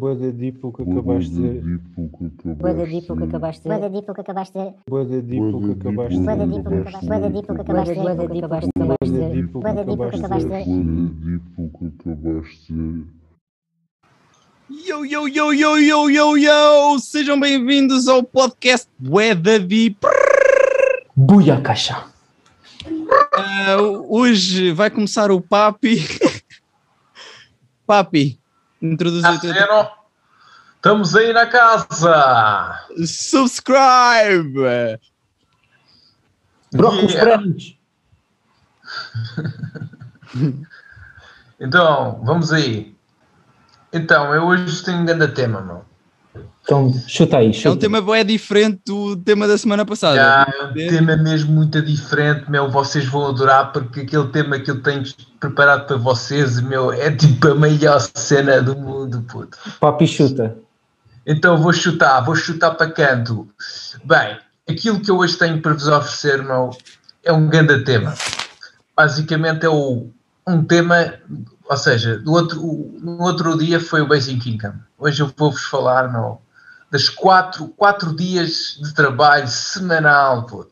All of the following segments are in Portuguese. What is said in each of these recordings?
Boa da dipo que acabaste de Boa da dipo que acabaste Boa da dipo que acabaste Boa da dipo que acabaste Boa da dipo que acabaste Boa da dipo que acabaste Boa da dipo que acabaste Boa da dipo Boa da que acabaste Yo, yo, yo, yo, yo, yo, yo! Sejam bem-vindos ao podcast Bué da Deep. Buia caixa. Ah, hoje vai começar o Papi. Papi, introduz o teu... Aceno, estamos aí na casa. Subscribe! Brócolis Yeah. brancos. Então, vamos aí. Então, eu hoje tenho um grande tema, meu. Então, chuta aí, É um chuta. tema bué diferente do tema da semana passada. Já, é um tema mesmo muito diferente, meu. Vocês vão adorar porque aquele tema que eu tenho preparado para vocês, meu, é tipo a maior cena do mundo, puto. Papi chuta. Então vou chutar, vou chutar para canto. Bem, aquilo que eu hoje tenho para vos oferecer, meu, é um grande tema. Basicamente é o, um tema, ou seja, do outro, no outro dia foi o Basic Income. Hoje eu vou-vos falar, meu, das quatro, quatro dias de trabalho semanal, puto.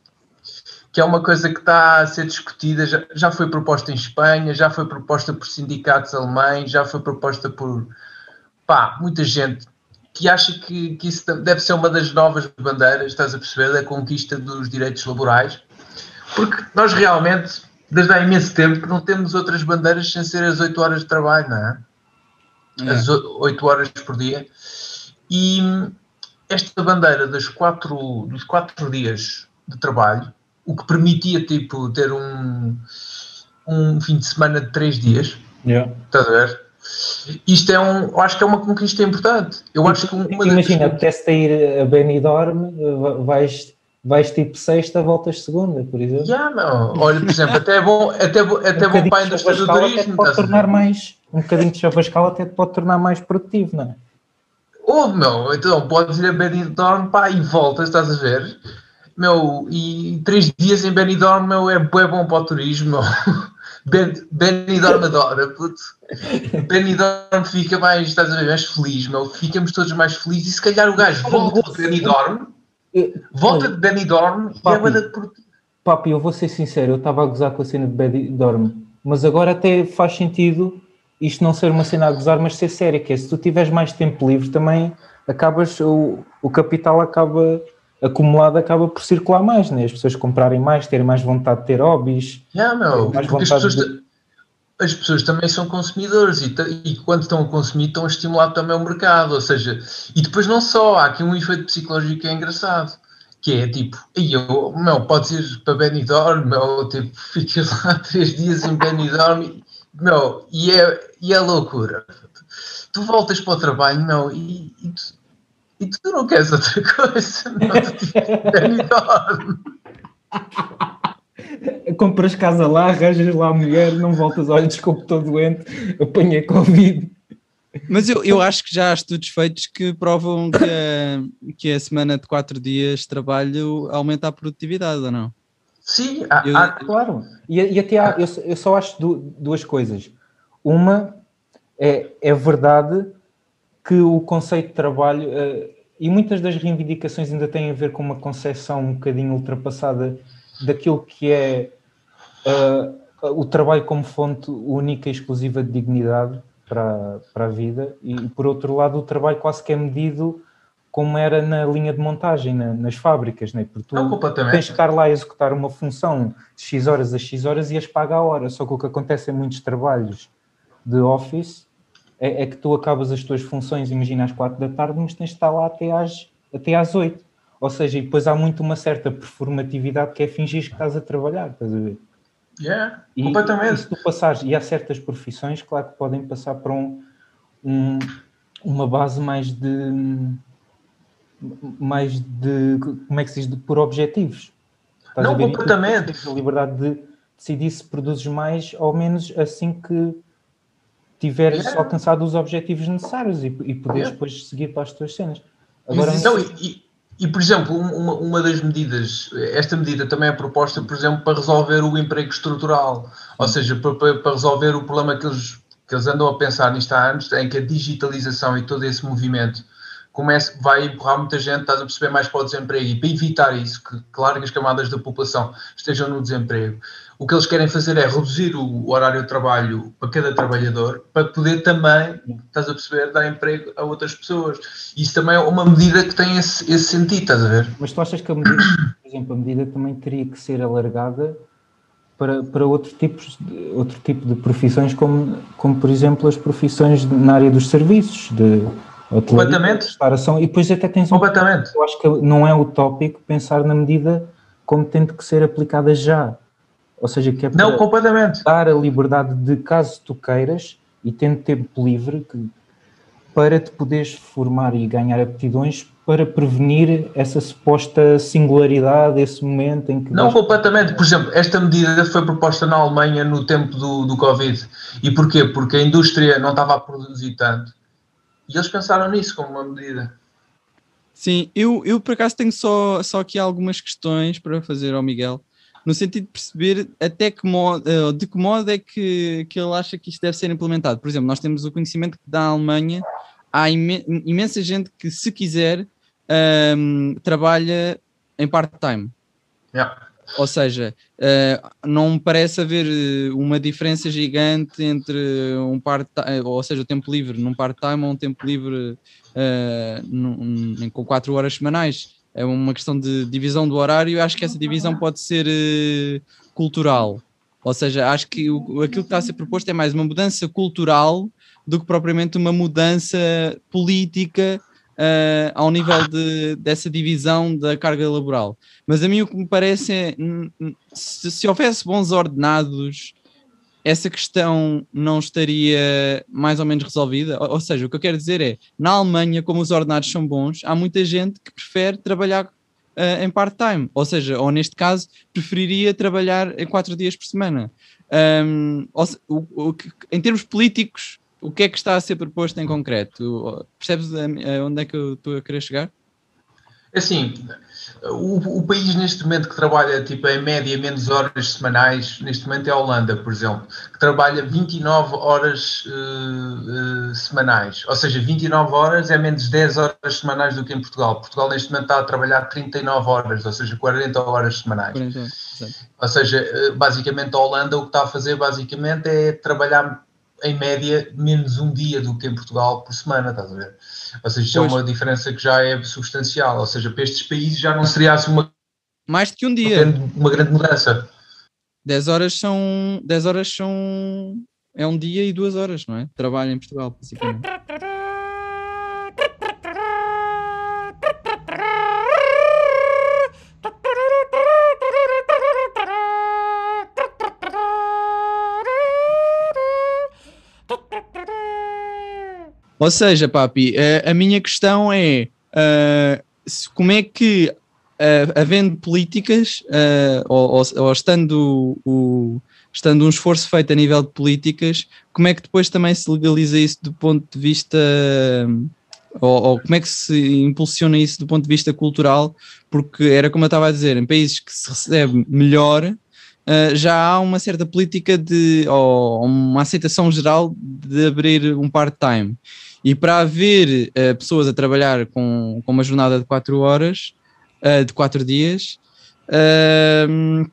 que é uma coisa que está a ser discutida, já, já foi proposta em Espanha, já foi proposta por sindicatos alemães, já foi proposta por pá, muita gente que acha que, que isso deve ser uma das novas bandeiras, estás a perceber, da conquista dos direitos laborais, porque nós realmente, desde há imenso tempo, que não temos outras bandeiras sem ser as 8 horas de trabalho, não é? É. As 8 horas por dia. E esta bandeira das quatro, dos quatro dias de trabalho, o que permitia tipo, ter um, um fim de semana de três dias, Yeah. Estás a ver? Isto é um, eu acho que é uma conquista importante. Eu acho que uma das- Imagina, apetece-te ir a Benidorm, vais, vais tipo sexta, voltas segunda, por exemplo. Meu. Olha, por exemplo, até é bom, até, é bom- até é bom bocadinho para a indústria do chavascal até turismo. pode tornar mais, um bocadinho de chavascal até te pode tornar mais produtivo, não é? Oh, meu, então podes ir a Benidorm pá, e voltas, estás a ver? Meu, e três dias em Benidorm, meu, é, bué bom para o turismo, meu. Ben, Benidorm adora, puto. Benidorm fica mais, estás a ver, mais feliz, meu. Ficamos todos mais felizes e se calhar o gajo volta de Benidorm, volta de Benidorm e é Papi. bué da produtivo. Papi, eu vou ser sincero, eu estava a gozar com a cena de Benidorm, mas agora até faz sentido isto não ser uma cena a gozar, mas ser séria, que é se tu tiveres mais tempo livre também acabas, o, o capital acaba acumulado acaba por circular mais, né? as pessoas comprarem mais, terem mais vontade de ter hobbies. Yeah, meu, Mais porque as vontade pessoas, de- as pessoas também são consumidores e, e quando estão a consumir estão a estimular também o mercado, ou seja, e depois não só, há aqui um efeito psicológico que é engraçado, que é tipo, eu, meu, podes ir para Benidorm, meu, tipo, ficas lá três dias em Benidorm, meu, e é, e é loucura. Tu voltas para o trabalho, meu, e, e tu, e tu não queres outra coisa, meu, tu tipo, Benidorm. Compras casa lá, arranjas lá a mulher, não voltas, olha, desculpe, estou doente, apanhei Covid. Mas eu, eu acho que já há estudos feitos que provam que a, que a semana de quatro dias de trabalho aumenta a produtividade, ou não? Sim, há, Eu- há- Claro, e, e até há, eu, só- eu só acho du- duas coisas. Uma é, é verdade que o conceito de trabalho, eh, e muitas das reivindicações ainda têm a ver com uma concepção um bocadinho ultrapassada daquilo que é eh, o trabalho como fonte única e exclusiva de dignidade para, para a vida, e por outro lado, o trabalho quase que é medido como era na linha de montagem, na- nas fábricas, né? porque tu, não tens que estar lá a executar uma função de X horas a X horas e as paga a hora. Só que o que acontece em muitos trabalhos de office é, é que tu acabas as tuas funções, imagina às 4 da tarde, mas tens de estar lá até às, até às 8. Ou seja, e depois há muito uma certa performatividade que é fingir que estás a trabalhar, estás a ver? Yeah, E, completamente. e se tu passares, e há certas profissões, claro que podem passar para um, um- uma base mais de mais de como é que se diz, de, por objetivos. Estás Não, completamente. A liberdade de decidir se produzes mais ou menos assim que tiveres Yeah. alcançado os objetivos necessários e, e poderes Yeah. depois seguir para as tuas cenas. Mas Agora, então, e, e- por exemplo, um- uma, uma das medidas, esta medida também é proposta, por exemplo, para resolver o emprego estrutural, ou seja, para, para- para resolver o problema que eles que eles andam a pensar nisto há anos, em que a digitalização e todo esse movimento comece, vai empurrar muita gente, estás a perceber, mais para o desemprego. E para evitar isso, que, que largas camadas da população estejam no desemprego, o que eles querem fazer é reduzir o horário de trabalho para cada trabalhador, para poder também, estás a perceber, dar emprego a outras pessoas. Isso também é uma medida que tem esse, esse sentido, estás a ver? Mas tu achas que a medida, por exemplo, a medida também teria que ser alargada para, para outro, tipos de, outro tipo de profissões, como, como por exemplo as profissões na área dos serviços, de Completamente. restauração, e depois até tens um... Completamente. Eu acho que não é utópico pensar na medida como tendo que ser aplicada já. Ou seja, que é para Não, completamente. dar a liberdade de, caso tu queiras, e tendo tempo livre, que, para te poderes formar e ganhar aptidões para prevenir essa suposta singularidade, esse momento em que... Não, vais- completamente. Por exemplo, esta medida foi proposta na Alemanha no tempo do, do Covid. E porquê? Porque a indústria não estava a produzir tanto. E eles pensaram nisso como uma medida. Sim, eu, eu por acaso tenho só, só aqui algumas questões para fazer ao Miguel, no sentido de perceber até que modo, eh, de que modo é que, que ele acha que isto deve ser implementado. Por exemplo, nós temos o conhecimento que da Alemanha há imen- imensa gente que, se quiser, ahm, trabalha em part-time. Yeah. Ou seja, eh, não parece haver eh, uma diferença gigante entre um part-time, ou seja, o tempo livre num part-time ou um tempo livre eh, num- num- com 4 horas semanais. É uma questão de divisão do horário. Acho que essa divisão pode ser eh, cultural. Ou seja, acho que o- aquilo que está a ser proposto é mais uma mudança cultural do que propriamente uma mudança política eh, ao nível de, dessa divisão da carga laboral. Mas a mim o que me parece é se, se houvesse bons ordenados, essa questão não estaria mais ou menos resolvida. Ou, ou seja, o que eu quero dizer é, na Alemanha, como os ordenados são bons, há muita gente que prefere trabalhar eh, em part-time, ou seja, ou neste caso, preferiria trabalhar em quatro dias por semana. Hum, ou o- o em termos políticos, o que é que está a ser proposto em concreto? Percebes onde é que eu estou a querer chegar? Assim, o, o país neste momento que trabalha tipo, em média menos horas semanais, neste momento é a Holanda, por exemplo, que trabalha 29 horas eh, eh, semanais. Ou seja, 29 horas é menos 10 horas semanais do que em Portugal. Portugal neste momento está a trabalhar 39 horas, ou seja, 40 horas semanais. 40, exato. Ou seja, eh, basicamente a Holanda o que está a fazer basicamente é trabalhar em média menos um dia do que em Portugal por semana, estás a ver? Ou seja, isso é uma diferença que já é substancial. Ou seja, para estes países já não seria assim uma, Mais do que um dia. grande, uma grande mudança. 10 horas são 10 horas são é um dia e duas horas, não é? Trabalho em Portugal, basicamente. Ou seja, papi, a, a minha questão é se- como é que, ah, havendo políticas, ah, ou, ou- ou estando, o, estando um esforço feito a nível de políticas, como é que depois também se legaliza isso do ponto de vista, ou, ou como é que se impulsiona isso do ponto de vista cultural? Porque era como eu estava a dizer, em países que se recebe melhor, já há uma certa política de, ou uma aceitação geral de abrir um part-time. E para haver eh, pessoas a trabalhar com, com uma jornada de 4 horas, eh, de 4 dias, ahm,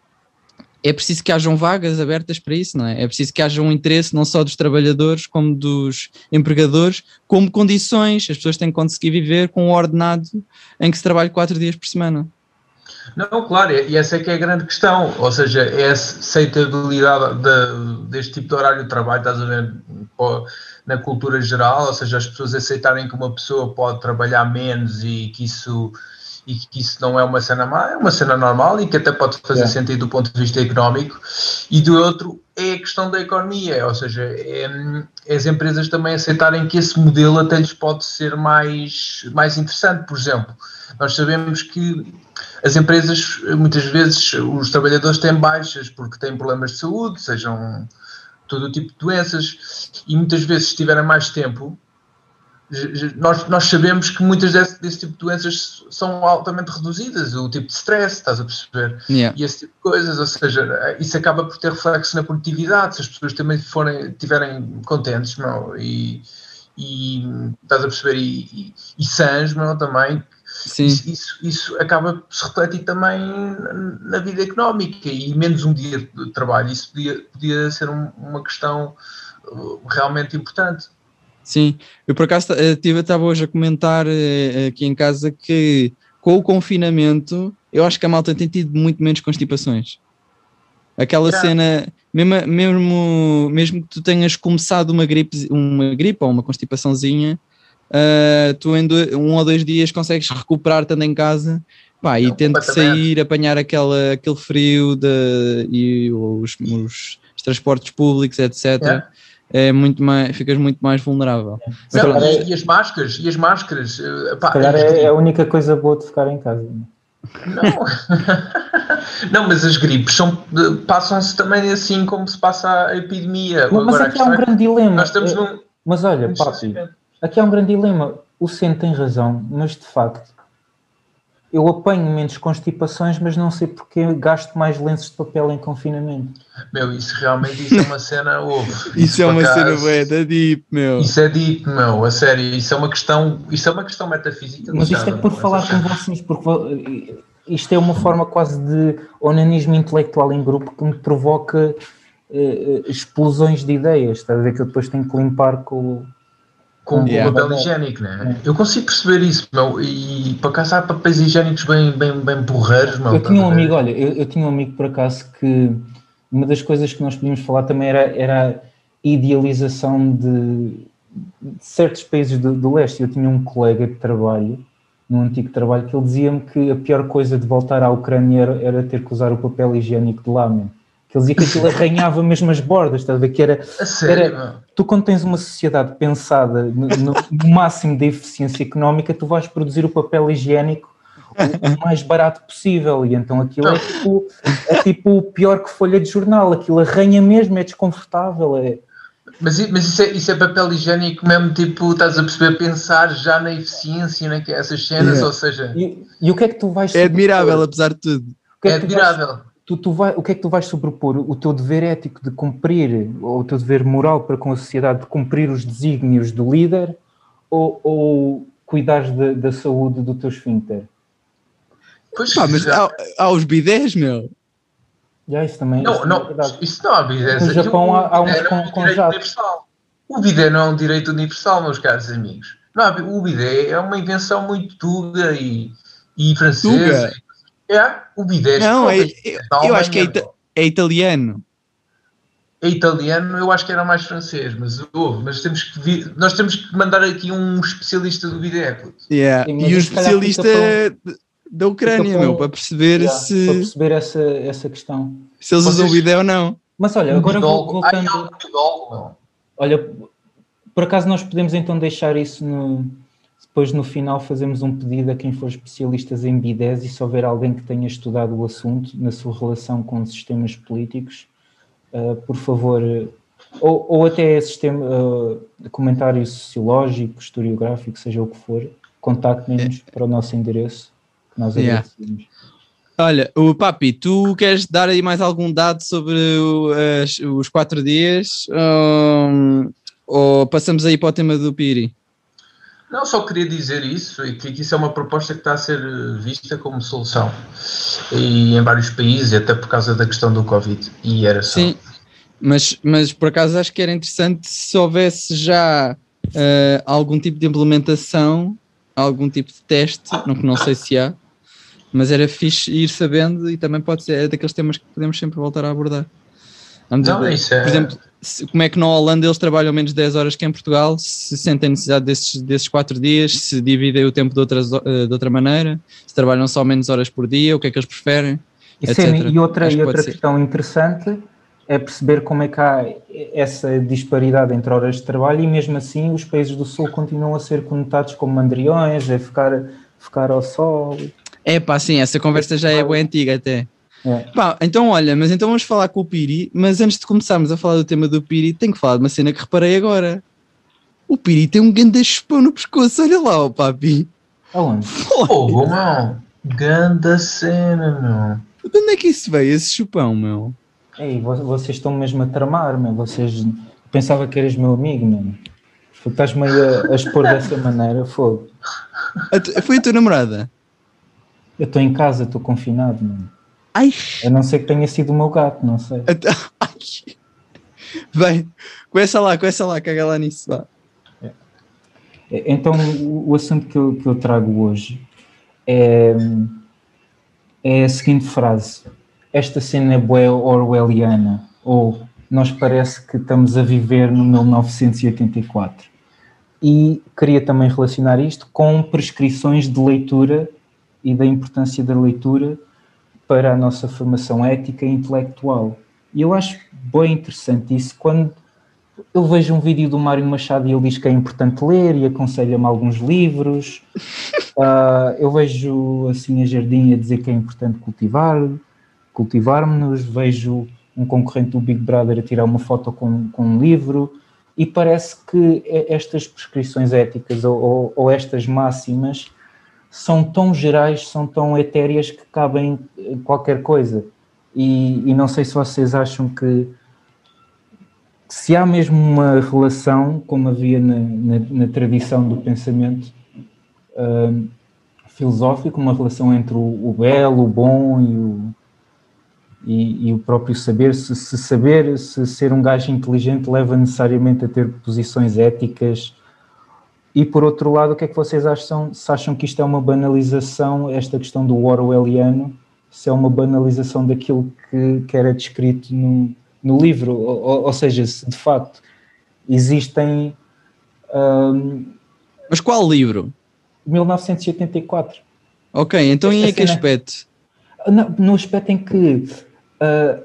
é preciso que hajam vagas abertas para isso, não é? É preciso que haja um interesse não só dos trabalhadores, como dos empregadores, como condições. As pessoas têm que conseguir viver com um ordenado em que se trabalhe 4 dias por semana. Não, claro, e essa é que é a grande questão, ou seja, é a aceitabilidade de- deste tipo de horário de trabalho, estás a ver, na cultura geral, ou seja, as pessoas aceitarem que uma pessoa pode trabalhar menos e que isso, e que isso não é uma cena má, é uma cena normal e que até pode fazer É. sentido do ponto de vista económico, e do outro é a questão da economia, ou seja, é as empresas também aceitarem que esse modelo até lhes pode ser mais, mais interessante, por exemplo, nós sabemos que as empresas, muitas vezes, os trabalhadores têm baixas porque têm problemas de saúde, sejam todo o tipo de doenças, e muitas vezes, se tiverem mais tempo, nós, nós sabemos que muitas desse, desse tipo de doenças são altamente reduzidas, o tipo de stress, estás a perceber? Yeah. e esse tipo de coisas, ou seja, isso acaba por ter reflexo na produtividade, se as pessoas também forem, estiverem contentes, meu, e, e estás a perceber, e, e, e sãs, meu, também, Sim, isso, isso, isso acaba por se refletir também na, vida económica, e menos um dia de trabalho, isso podia, podia ser um- uma questão uh, realmente importante. sim. Eu por acaso eh, tive- estava hoje a comentar eh, aqui em casa que com o confinamento eu acho que a malta tem tido muito menos constipações. Aquela cena, mesmo, mesmo, mesmo que tu tenhas começado uma gripe, uma gripe ou uma constipaçãozinha, ah, tu em do- um ou dois dias consegues recuperar estando em casa pá, e Não, tendo que completamente. sair, apanhar aquela, aquele frio de, e os, os- os transportes públicos, etc. Yeah. É muito mais, ficas muito mais vulnerável. Não, calhar e, é- e as máscaras, e as máscaras, uh, pá, Se calhar as é, é a única coisa boa de ficar em casa. Não. não, mas as gripes são, passam-se também assim como se passa a epidemia. Mas Agora, a aqui há um é grande dilema. nós estamos É- num. Mas olha, distanciamento. Aqui há um grande dilema. O Centro tem razão, mas de facto, eu apanho menos constipações, mas não sei porque gasto mais lenços de papel em confinamento. Meu, isso realmente isso é uma cena. ouve, Isso, é por uma acaso, cena bué da deep, meu. Isso é dito, meu, a sério, isso é uma questão, isso é uma questão metafísica. Mas isto é por meu, falar com vocês, porque isto é uma forma quase de onanismo intelectual em grupo que me provoca eh, eh, explosões de ideias. Está a ver que eu depois tenho que limpar com o. Com o Yeah. papel higiênico, né? Eu consigo perceber isso, meu, e para cá há papéis higiênicos bem, bem, bem porreiros, meu. Eu tinha um amigo, olha, eu, eu tinha um amigo por acaso que uma das coisas que nós podíamos falar também era, era a idealização de, de certos países do, do leste. Eu tinha um colega de trabalho, num antigo trabalho, que ele dizia-me que a pior coisa de voltar à Ucrânia era, era ter que usar o papel higiênico de lá, meu. Ele dizia que aquilo arranhava mesmo as bordas, estás a ver? Que era, A sério, era- tu quando tens uma sociedade pensada no, no- máximo da eficiência económica, tu vais produzir o papel higiênico o, mais barato possível e então aquilo é tipo, é tipo o pior que folha de jornal, aquilo arranha mesmo, é desconfortável, é... Mas, mas isso, é, isso é papel higiênico mesmo, tipo, estás a perceber, pensar já na eficiência, né, que essas cenas, Yeah. ou seja, E, e o que é que tu vais É admirável, apesar de tudo. O que é é vais- admirável. Tu, tu vai, o que é que tu vais sobrepor? O teu dever ético de cumprir, ou o teu dever moral para com a sociedade de cumprir os desígnios do líder, ou, ou cuidares da, da saúde do teu esfíncter? Pois, Pá, mas há, há os bidés, meu. Já, isso também, não, isso é não, verdade. isso não há bidé. No Japão há- há uns não é com- um com direito jato. universal. O bidé não é um direito universal, meus caros amigos. Não, o bidé é uma invenção muito tuga e, e francesa. É, o bidé Não, é, eu, da eu acho que é, ita- é italiano. é italiano, eu acho que era mais francês, mas, ouve, mas temos que vir- nós temos que mandar aqui um especialista do bidé. puto. Yeah. Sim, E o se calhar especialista da Ucrânia, meu, para- perceber Já, se, Para perceber essa, essa questão. se eles usam Vocês- bidé ou não. Mas olha, Um agora vou-. Ai, um meu. Olha, por acaso nós podemos então deixar isso no. Depois no final fazemos um pedido a quem for especialistas em bidés e se houver alguém que tenha estudado o assunto na sua relação com sistemas políticos, uh, por favor, ou, ou até sistema, uh, comentário sociológico, historiográfico, seja o que for, contactem-nos para o nosso endereço, que nós Yeah. agradecemos. Olha, o Papi, tu queres dar aí mais algum dado sobre o- as- os quatro dias? Hum, ou passamos aí para o tema do Piri? Não, só queria dizer isso, e que isso é uma proposta que está a ser eh, vista como solução e em vários países, até por causa da questão do Covid. E era só. Sim, mas, mas por acaso acho que era interessante se houvesse já eh, algum tipo de implementação, algum tipo de teste, não, que não sei se há, mas era fixe ir sabendo e também pode ser é daqueles temas que podemos sempre voltar a abordar. Vamos Não, ver, isso é- Por exemplo, como é que na Holanda eles trabalham menos 10 horas que em Portugal, se sentem necessidade desses, desses 4 dias, se dividem o tempo de, outras, eh, de outra maneira, se trabalham só menos horas por dia, o que é que eles preferem. E, sim, e outra, Acho e outra pode ser. questão interessante é perceber como é que há essa disparidade entre horas de trabalho e mesmo assim os países do Sul continuam a ser conotados como mandriões, a ficar, ficar ao sol. É pá, sim, essa conversa já é bem antiga até. É. Pá, então olha, mas então vamos falar com o Piri, mas antes de começarmos a falar do tema do Piri, tenho que falar de uma cena que reparei agora. O Piri tem um grande chupão no pescoço, olha lá, ó papi. Aonde? Fogo, meu. Ganda cena, meu. De onde é que isso veio, esse chupão, meu? Ei, vo- vocês estão mesmo a tramar, meu. Vocês. Pensava que eras meu amigo, meu. Tu Estás-me aí a, a expor dessa maneira, fogo. Tu- Foi a tua namorada? Eu estou em casa, estou confinado, meu. Ai, A não ser que tenha sido o meu gato, não sei. Bem, começa lá, começa lá, caga lá nisso, vá. Então, o, o assunto que eu, que eu trago hoje é, é a seguinte frase: Esta cena é bué orwelliana, ou nós parece que estamos a viver no 1984. E queria também relacionar isto com prescrições de leitura e da importância da leitura para a nossa formação ética e intelectual. E eu acho bem interessante isso quando eu vejo um vídeo do Mário Machado e ele diz que é importante ler e aconselha-me alguns livros. Ah, eu vejo assim a Jardim a dizer que é importante cultivar, cultivarmos-nos. Vejo um concorrente do Big Brother a tirar uma foto com, com um livro. E parece que e- estas prescrições éticas ou, ou- ou estas máximas são tão gerais, são tão etéreas que cabem em qualquer coisa. E, e não sei se vocês acham que se há mesmo uma relação, como havia na, na- na tradição do pensamento hum, filosófico, uma relação entre o, o belo, o bom e o, e, e o próprio saber, se, se saber, se ser um gajo inteligente leva necessariamente a ter posições éticas. E por outro lado, o que é que vocês acham? Se acham que isto é uma banalização, esta questão do Orwelliano, se é uma banalização daquilo que, que era descrito no, no livro, ou, ou- seja, se de facto existem hum, Mas qual livro? 1984. Ok, então em Esta que cena- aspecto? No, no aspecto em que ah,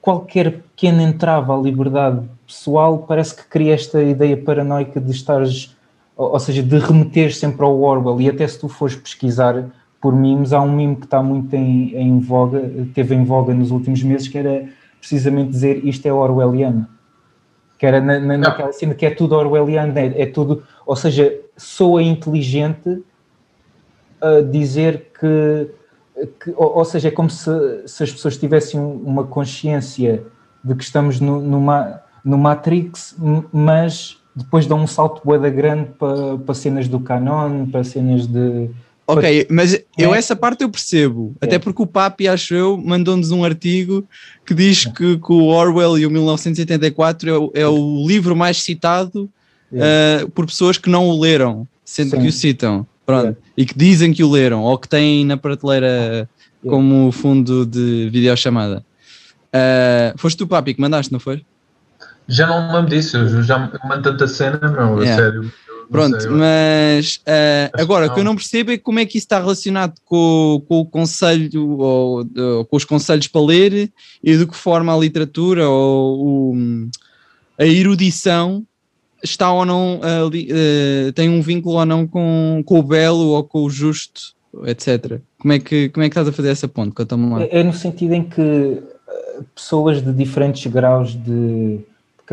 qualquer pequena entrava à liberdade pessoal parece que cria esta ideia paranoica de estares, ou, ou seja, de remeter sempre ao Orwell. E até se tu fores pesquisar por memes, há um meme que está muito em, em voga, teve em voga nos últimos meses, que era precisamente dizer isto é Orwelliano. Que era na, na, naquela cena que é tudo Orwelliano, é, é tudo, ou seja, soa inteligente a dizer que, que- ou, ou seja, é como se, se as pessoas tivessem uma consciência de que estamos no, numa, no Matrix, mas depois dão um salto boeda grande para, para cenas do canon, para cenas de. Ok, mas eu É. essa parte eu percebo, É. até porque o Papi, acho eu, mandou-nos um artigo que diz que, que o Orwell e o 1984 é o, é o livro mais citado É. uh, por pessoas que não o leram, sendo Sim. que o citam, pronto, É. e que dizem que o leram, ou que têm na prateleira É. como fundo de videochamada. Uh, foste tu, Papi, que mandaste, não foi? Já não me lembro disso, eu já me mando tanta cena, a Yeah. sério. Eu não Pronto, sei, eu- mas uh, agora o que eu não. não percebo é como é que isso está relacionado com, com o conselho ou, com os conselhos para ler e de que forma a literatura ou o- a erudição está ou não ali, uh, tem um vínculo ou não com, com o belo ou com o justo, etc. Como é que, como é que estás a fazer essa ponte? Conta-me lá. É, é no sentido em que eh, pessoas de diferentes graus de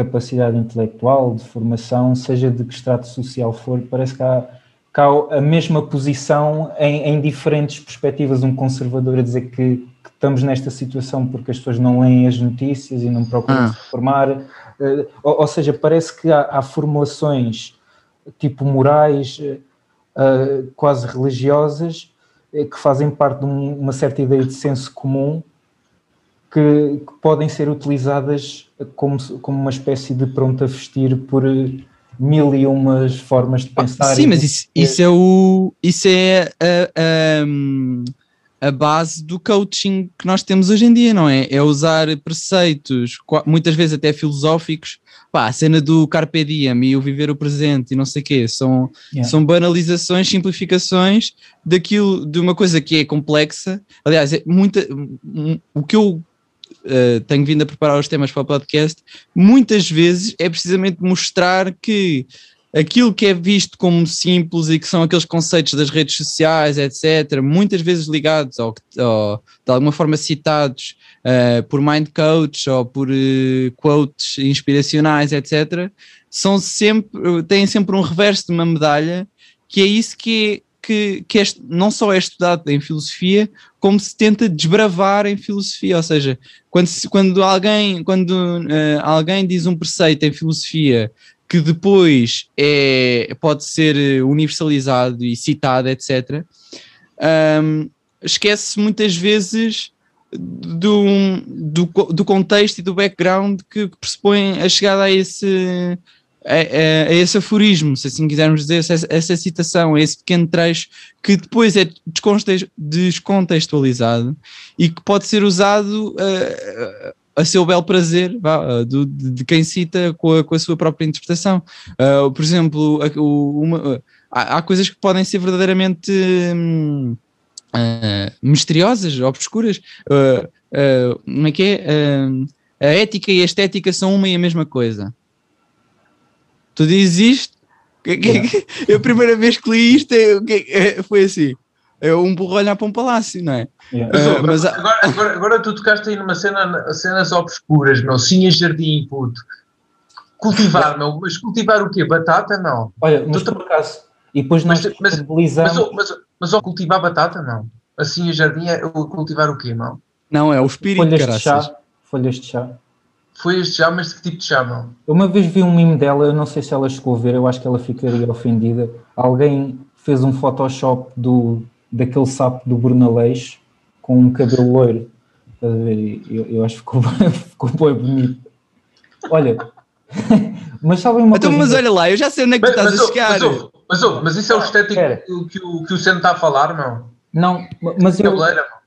capacidade intelectual, de formação, seja de que estrato social for, parece que há, que há a mesma posição em, em diferentes perspectivas. Um conservador a dizer que, que estamos nesta situação porque as pessoas não leem as notícias e não procuram Ah. se informar. Eh, ou, ou seja, parece que há, há formulações tipo morais, eh, eh, quase religiosas, que fazem parte de um- uma certa ideia de senso comum que, que podem ser utilizadas como, como uma espécie de pronto a vestir por eh, mil e umas formas de pensar. Ah, Sim, mas isso, isso é o isso é a, a, a base do coaching que nós temos hoje em dia, não é? É usar preceitos, muitas vezes até filosóficos, pá, a cena do carpe diem e o viver o presente e não sei o quê, são, Yeah. são banalizações, simplificações daquilo, de uma coisa que é complexa. Aliás, é muita, o que eu eh, tenho vindo a preparar os temas para o podcast, muitas vezes é precisamente mostrar que aquilo que é visto como simples e que são aqueles conceitos das redes sociais, etc., muitas vezes ligados ou, ou de alguma forma citados uh, por mind coach ou por uh, quotes inspiracionais, etc., são sempre, têm sempre um reverso de uma medalha, que é isso que é, que, que é, não só é estudado em filosofia, como se tenta desbravar em filosofia. Ou seja, quando, quando, alguém, quando uh, alguém diz um preceito em filosofia que depois é, pode ser universalizado e citado, etc., um, esquece muitas vezes do, do, do, contexto e do background que, que pressupõe a chegada a esse a, a, a, esse aforismo, se assim quisermos dizer, essa, essa citação, esse pequeno trecho que depois é descontextualizado e que pode ser usado uh, a seu bel prazer vá, do, de, quem cita com a, com a, sua própria interpretação. Uh, por exemplo, uma, uh, há, há, coisas que podem ser verdadeiramente hum, misteriosas, obscuras. como é que é? a ética e a estética são uma e a mesma coisa tu dizes isto, eu a primeira vez que li isto é, foi assim, é um burro olhar para um palácio, não é? Yeah. Uh, mas, agora, agora, agora, tu tocaste aí numa cena, cenas obscuras, meu, sim jardim, puto. Cultivar, meu, mas cultivar o quê? Batata, não? Olha, mas tu, por acaso, e depois nós mas, mas, mas, mas, mas, ao cultivar batata, não? Assim a jardim é cultivar o quê, não? Não, é o espírito, folhas de chá, folhas de chá. Foi este chá, mas de que tipo de chá, não? Uma vez vi um mimo dela, eu não sei se ela chegou a ver, eu acho que ela ficaria ofendida. Alguém fez um Photoshop do, daquele sapo do Brunaleixo com um cabelo loiro. Estás a ver? Eu, eu acho que ficou, ficou bem bonito. Olha, mas sabem uma então, coisa... Mas olha lá, eu já sei onde é que mas, estás mas, a chegar. Mas, mas, mas, mas isso é o estético que, o, que o Senna está a falar, não? Não, mas eu...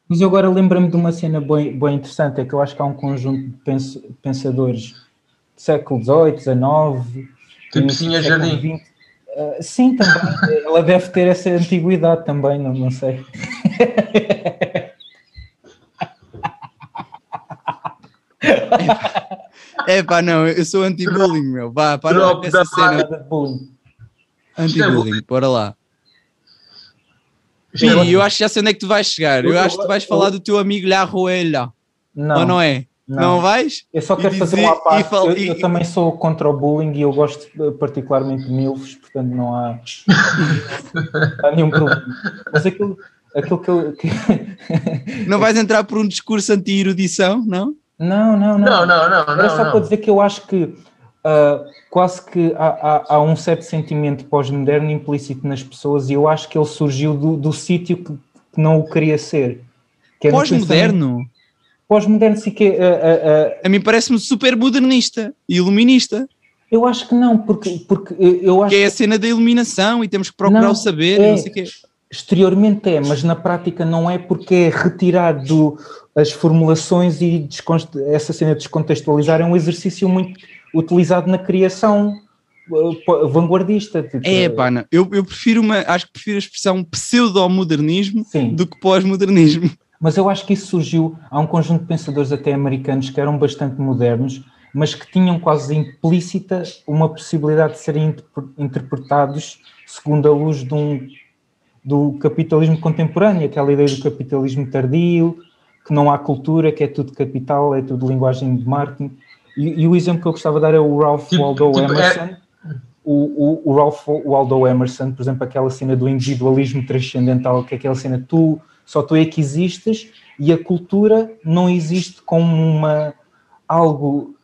Mas eu agora lembro-me de uma cena bem, bem interessante, é que eu acho que há um conjunto de pens pensadores do século XVIII, XIX... Tipo Sinha Jardim. Uh, sim, também. Ela deve ter essa antiguidade também, não, não sei. É pá, não, eu sou anti-bullying, meu. Vá, para Drop essa cena. Anti-bullying, bora lá. E eu acho que já sei onde é que tu vais chegar. Eu, eu acho que tu vais falar do teu amigo La Ruela. Não. Ou não é? Não, não vais? Eu só quero fazer uma parte. Fal... Eu, eu, também sou contra o bullying e eu gosto particularmente de milfos, portanto não há, não há nenhum problema. Mas aquilo, aquilo que eu. não vais entrar por um discurso anti-erudição, não? Não, não, não. Não, não, não. Era só não. para dizer que eu acho que uh, quase que há, há, há, um certo sentimento pós-moderno implícito nas pessoas e eu acho que ele surgiu do, do sítio que, que, não o queria ser. É pós-moderno? Pós-moderno, sim que... Uh, uh, a mim parece-me super modernista e iluminista. Eu acho que não, porque, porque eu acho que é a cena da iluminação e temos que procurar não, o saber é, não sei quê. Exteriormente é, mas na prática não é porque é retirado as formulações e essa cena de descontextualizar é um exercício muito utilizado na criação uh, vanguardista. Tipo, é, pá. Eu, eu prefiro uma, acho que prefiro a expressão pseudo-modernismo do que pós-modernismo. Mas eu acho que isso surgiu, há um conjunto de pensadores até americanos que eram bastante modernos, mas que tinham quase implícita uma possibilidade de serem interpretados segundo a luz um, do capitalismo contemporâneo, aquela ideia do capitalismo tardio, que não há cultura, que é tudo capital, é tudo linguagem de marketing. E, e, o exemplo que eu gostava de dar é o Ralph tipo, Waldo tipo, é- Emerson. É... O, o, o, Ralph Waldo Emerson, por exemplo, aquela cena do individualismo transcendental, que é aquela cena tu, só tu é que existes e a cultura não existe como uma algo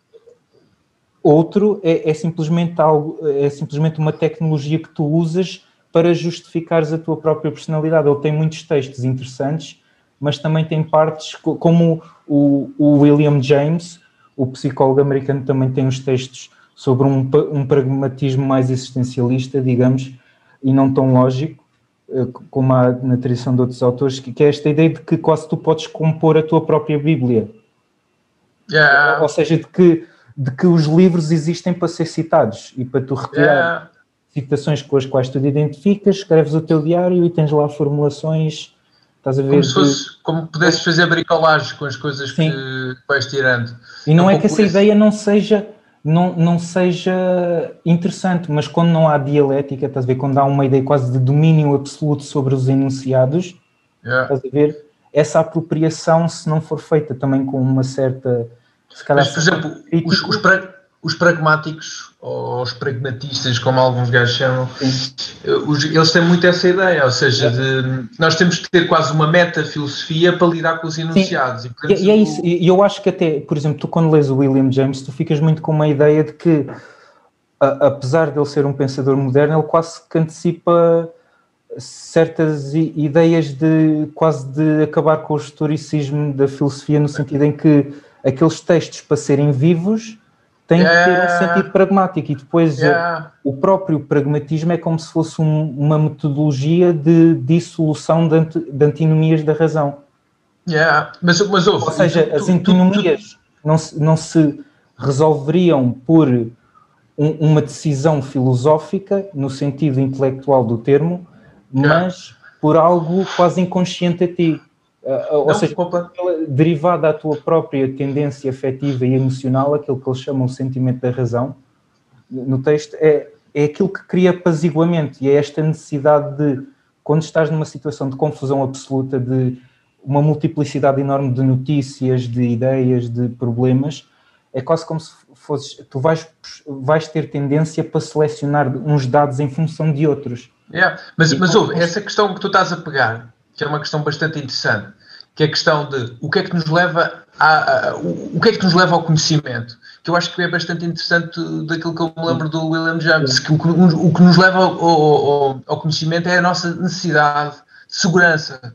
outro, é, é simplesmente algo, é simplesmente uma tecnologia que tu usas para justificares a tua própria personalidade. Ele tem muitos textos interessantes, mas também tem partes como o, o William James, o psicólogo americano também tem uns textos sobre um, um pragmatismo mais existencialista, digamos, e não tão lógico, eh, como há na tradição de outros autores, que, é esta ideia de que quase tu podes compor a tua própria Bíblia. Yeah. Ou seja, de que, de que os livros existem para ser citados e para tu retirar yeah. citações com as quais tu te identificas, escreves o teu diário e tens lá formulações Estás a ver? Como se fosse, como pudesses fazer bricolagem com as coisas Sim. que vais tirando. E não é, é que essa ideia não seja, não, não seja interessante, mas quando não há dialética, estás a ver? Quando há uma ideia quase de domínio absoluto sobre os enunciados, yeah. estás a ver? essa apropriação, se não for feita também com uma certa. Se calhar, Mas, por exemplo, os, os, os pragmáticos, ou os pragmatistas, como alguns gajos chamam, eh, os- eles têm muito essa ideia, ou seja, de, nós temos que ter quase uma meta-filosofia para lidar com os enunciados. E, portanto, e é isso, e eu acho que até, por exemplo, tu quando lês o William James, tu ficas muito com uma ideia de que, a- apesar de ele ser um pensador moderno, ele quase que antecipa certas ideias de quase de acabar com o historicismo da filosofia, no sentido em que aqueles textos, para serem vivos, têm que ter um Yeah. sentido pragmático, e depois Yeah. o próprio pragmatismo é como se fosse um- uma metodologia de dissolução de, de antinomias da razão. Yeah. Mas, mas ouve, Ou seja, tu- as tu- antinomias não se, não se resolveriam por um- uma decisão filosófica, no sentido intelectual do termo, mas por algo quase inconsciente a ti. Ah, Ou Não, seja, compa- aquela- derivada da tua própria tendência afetiva e emocional, aquilo que eles chamam o sentimento da razão, no texto, é, é aquilo que cria apaziguamento e é esta necessidade de, quando estás numa situação de confusão absoluta, de uma multiplicidade enorme de notícias, de ideias, de problemas, é quase como se fosses, tu vais, vais ter tendência para selecionar uns dados em função de outros. Yeah. Mas, E mas ouve, essa questão que tu estás a pegar, que é uma questão bastante interessante, que é a questão de o que é que nos leva a, a- o, o que é que nos leva ao conhecimento, que eu acho que é bastante interessante daquilo que eu me lembro do William James, que o, que nos- o que nos leva ao, ao- ao- conhecimento é a nossa necessidade de segurança,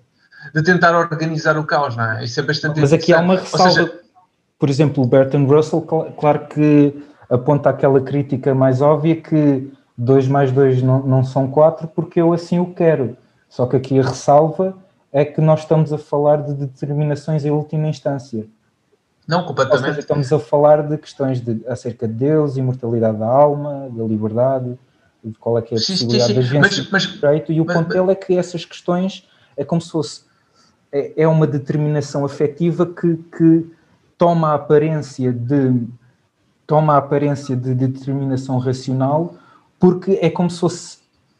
de tentar organizar o caos, não é? Isso é bastante Mas aqui há uma ressalva. seja, Por exemplo, o Bertrand Russell, cl- claro que aponta aquela crítica mais óbvia que 2 mais 2 não, não são 4 porque eu assim o quero. Só que aqui a ressalva é que nós estamos a falar de determinações em última instância. não, Ou seja, completamente. estamos a falar de questões de, acerca de Deus, imortalidade da alma, da liberdade, de qual é que é a Sim, sim, possibilidade sim. da agência Mas- mas- do direito, e o mas- ponto dele é que essas questões é como se fosse é, é uma determinação afetiva que, que toma a aparência de toma a aparência de determinação racional porque é como se fosse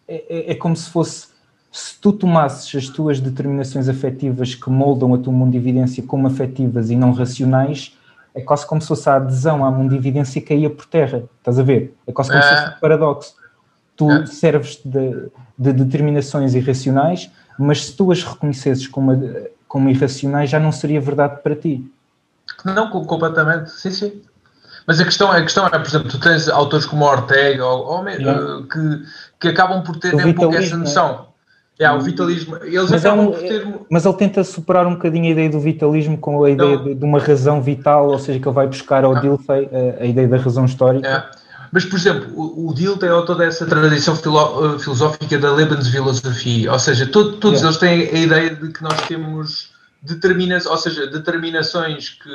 é, é- é como se fosse se tu tomasses as tuas determinações afetivas que moldam a tua mundividência como afetivas e não racionais, é quase como se fosse a adesão à mundividência caía por terra. Estás a ver? É quase como se fosse um paradoxo. Tu É. serves de, de determinações irracionais, mas se tu as reconhecesses como, como irracionais, já não seria verdade para ti. Não, co- completamente, sim, sim. Mas a questão, é- a questão é, por exemplo, tu tens autores como Ortega ou, ou eh, que, que acabam por ter um pouco essa noção. É, o vitalismo. Eles Mas, é um- ter. mas ele tenta superar um bocadinho a ideia do vitalismo com a ideia de, de uma razão vital, ou seja, que ele vai buscar ao. Dilthey a, a ideia da razão histórica. É. Mas, por exemplo, o, o Dill tem toda essa tradição filo- eh, filosófica da Lebensphilosophie, ou seja, to- todos Yeah. eles têm a ideia de que nós temos determinações, ou seja, determinações que,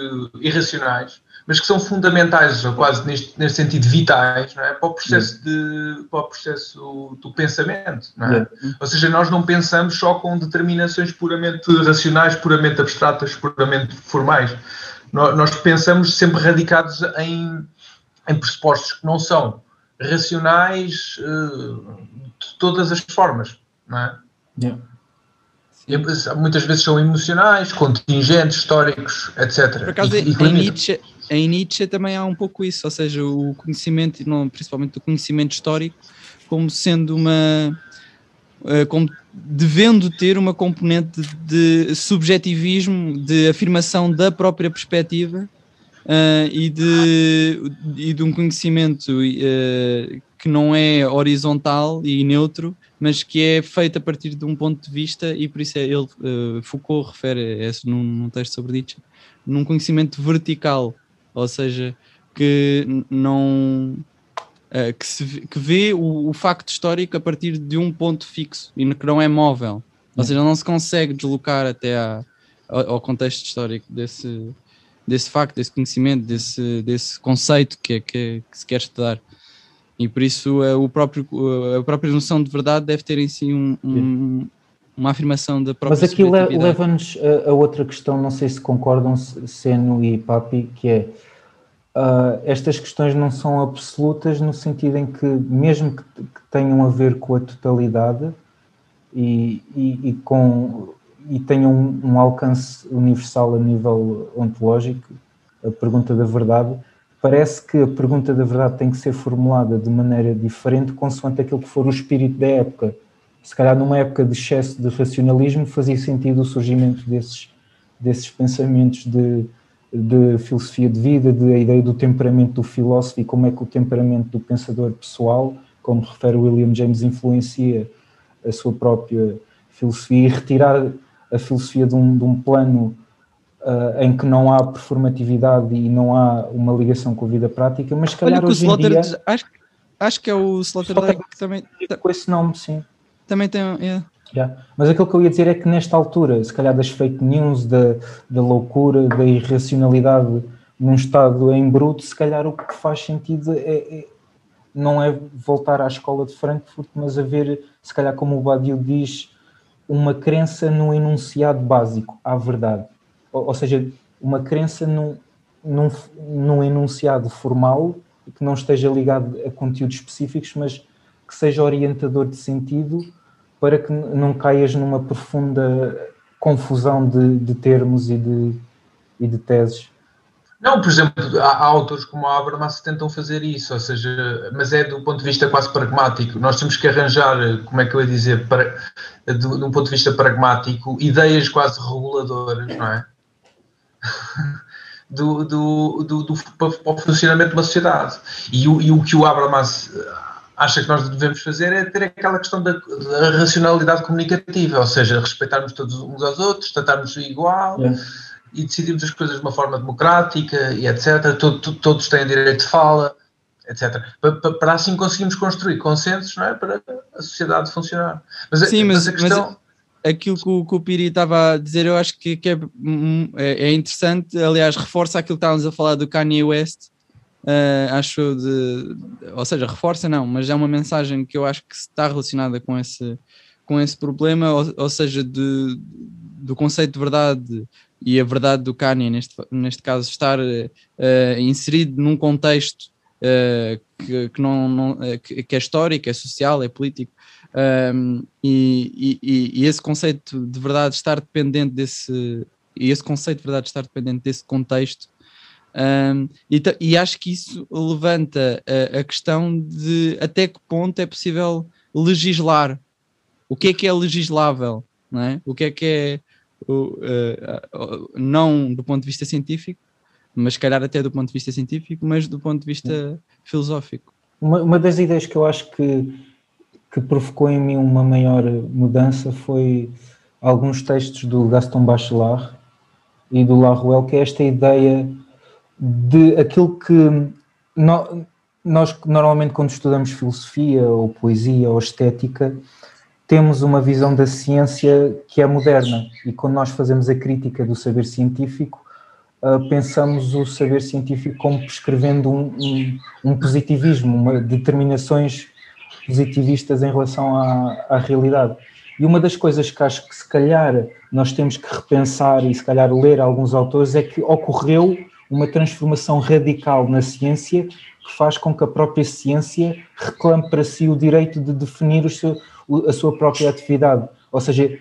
irracionais, mas que são fundamentais, ou quase neste, neste sentido vitais, não é? para o processo, de, para o processo do pensamento. Não é? Ou seja, nós não pensamos só com determinações puramente racionais, puramente abstratas, puramente formais. Nó- Nós pensamos sempre radicados em, em pressupostos que não são racionais eh, de todas as formas. Não é? Yeah. E, muitas vezes são emocionais, contingentes, históricos, etc. Por acaso, E- e em. Nietzsche, em Nietzsche também há um pouco isso, ou seja, o conhecimento, principalmente o conhecimento histórico, como sendo uma. eh, como devendo ter uma componente de subjetivismo, de afirmação da própria perspectiva eh, e, de, e de um conhecimento eh, que não é horizontal e neutro, mas que é feito a partir de um ponto de vista, e por isso é ele, eh, Foucault refere a isso num, num texto sobre Nietzsche, num conhecimento vertical, ou seja, que não eh, que, se, vê- que vê o, o facto histórico a partir de um ponto fixo e que não é móvel, ou seja, não se consegue deslocar até à- ao, ao contexto histórico desse, desse facto, desse conhecimento, desse, desse conceito que, é- que, é- que se quer estudar. E por isso eh, o próprio, eh, a própria noção de verdade deve ter em si um- um- uma afirmação da própria Mas aqui subjetividade. leva-nos a, a outra questão, não sei se concordam, Seno e Papi, que é ah, estas questões não são absolutas no sentido em que, mesmo que, que tenham a ver com a totalidade e, e- e com e tenha um, um alcance universal a nível ontológico, a pergunta da verdade, parece que a pergunta da verdade tem que ser formulada de maneira diferente consoante aquilo que for o espírito da época. Se calhar numa época de excesso de racionalismo fazia sentido o surgimento desses, desses pensamentos de, de filosofia de vida, de a ideia do temperamento do filósofo e como é que o temperamento do pensador pessoal, como refere William James, influencia a sua própria filosofia e retirar a filosofia de um, de um plano uh, em que não há performatividade e não há uma ligação com a vida prática, mas se calhar Olha hoje em dia... acho, acho que é o Slaughter- que também, Com esse nome, sim. também tem. é. Já. Mas aquilo que eu ia dizer é que nesta altura, se calhar das fake news, da, da loucura, da irracionalidade num estado em bruto, se calhar o que faz sentido é, é- não é voltar à escola de Frankfurt, mas haver, se calhar como o Badiou diz, uma crença no enunciado básico, à verdade. Ou, ou seja, uma crença num, num, num enunciado formal que não esteja ligado a conteúdos específicos, mas que seja orientador de sentido para que não caias numa profunda confusão de, de termos e de, e de teses. Não, por exemplo, há, há autores como a Habermas que tentam fazer isso, ou seja, mas é do ponto de vista quase pragmático. Nós temos que arranjar, como é que eu ia dizer, para, do, de um ponto de vista pragmático, ideias quase reguladoras, não é? Do, do, do, do, para o funcionamento de uma sociedade. E o, e o que o Habermas acha que nós devemos fazer é ter aquela questão da, da racionalidade comunicativa, ou seja, respeitarmos todos uns aos outros, tratarmos igual Yeah. e decidirmos as coisas de uma forma democrática e etc. To- to- Todos têm direito de fala, etc. Pa- pa- Para assim conseguirmos construir consensos não é? para a sociedade funcionar. Mas, Sim, mas- a questão. aquilo que o, que o Piri estava a dizer, eu acho que, que é, hum, é- é interessante, aliás, reforça aquilo que estávamos a falar do Kanye West, eh, acho de, ou seja, reforça não, mas é uma mensagem que eu acho que está relacionada com esse, com esse problema, ou, ou seja, de, do conceito de verdade e a verdade do Kanye, neste, neste caso, estar eh, inserido num contexto eh, que, que, não, não, que, que é histórico, é social, é político, um, e, e- e esse conceito de verdade estar dependente desse e esse conceito de verdade estar dependente desse contexto um, e, e acho que isso levanta a, a questão de até que ponto é possível legislar o que é que é legislável não é? o que é que é o, uh, não do ponto de vista científico mas se calhar até do ponto de vista científico mas do ponto de vista filosófico Uma, uma das ideias que eu acho que, que provocou em mim uma maior mudança foi alguns textos do Gaston Bachelard e do Laruelle, que é esta ideia de aquilo que no- nós normalmente quando estudamos filosofia ou poesia ou estética temos uma visão da ciência que é moderna e quando nós fazemos a crítica do saber científico uh, pensamos o saber científico como prescrevendo um, um, um positivismo, uma, determinações positivistas em relação à, à realidade. E uma das coisas que acho que se calhar nós temos que repensar e se calhar ler alguns autores é que ocorreu uma transformação radical na ciência que faz com que a própria ciência reclame para si o direito de definir seu, a sua própria atividade. Ou seja,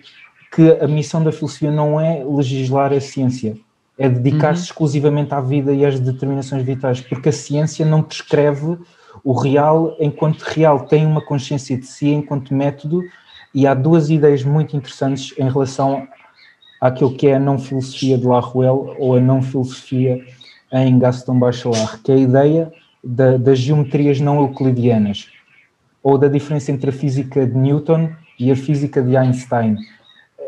que a missão da filosofia não é legislar a ciência, é dedicar-se exclusivamente à vida e às determinações vitais, porque a ciência não prescreve o real enquanto real, tem uma consciência de si enquanto método, e há duas ideias muito interessantes em relação àquilo que é a não-filosofia de Laruelle ou a não-filosofia em Gaston Bachelard, que é a ideia da- das geometrias não euclidianas, ou da diferença entre a física de Newton e a física de Einstein.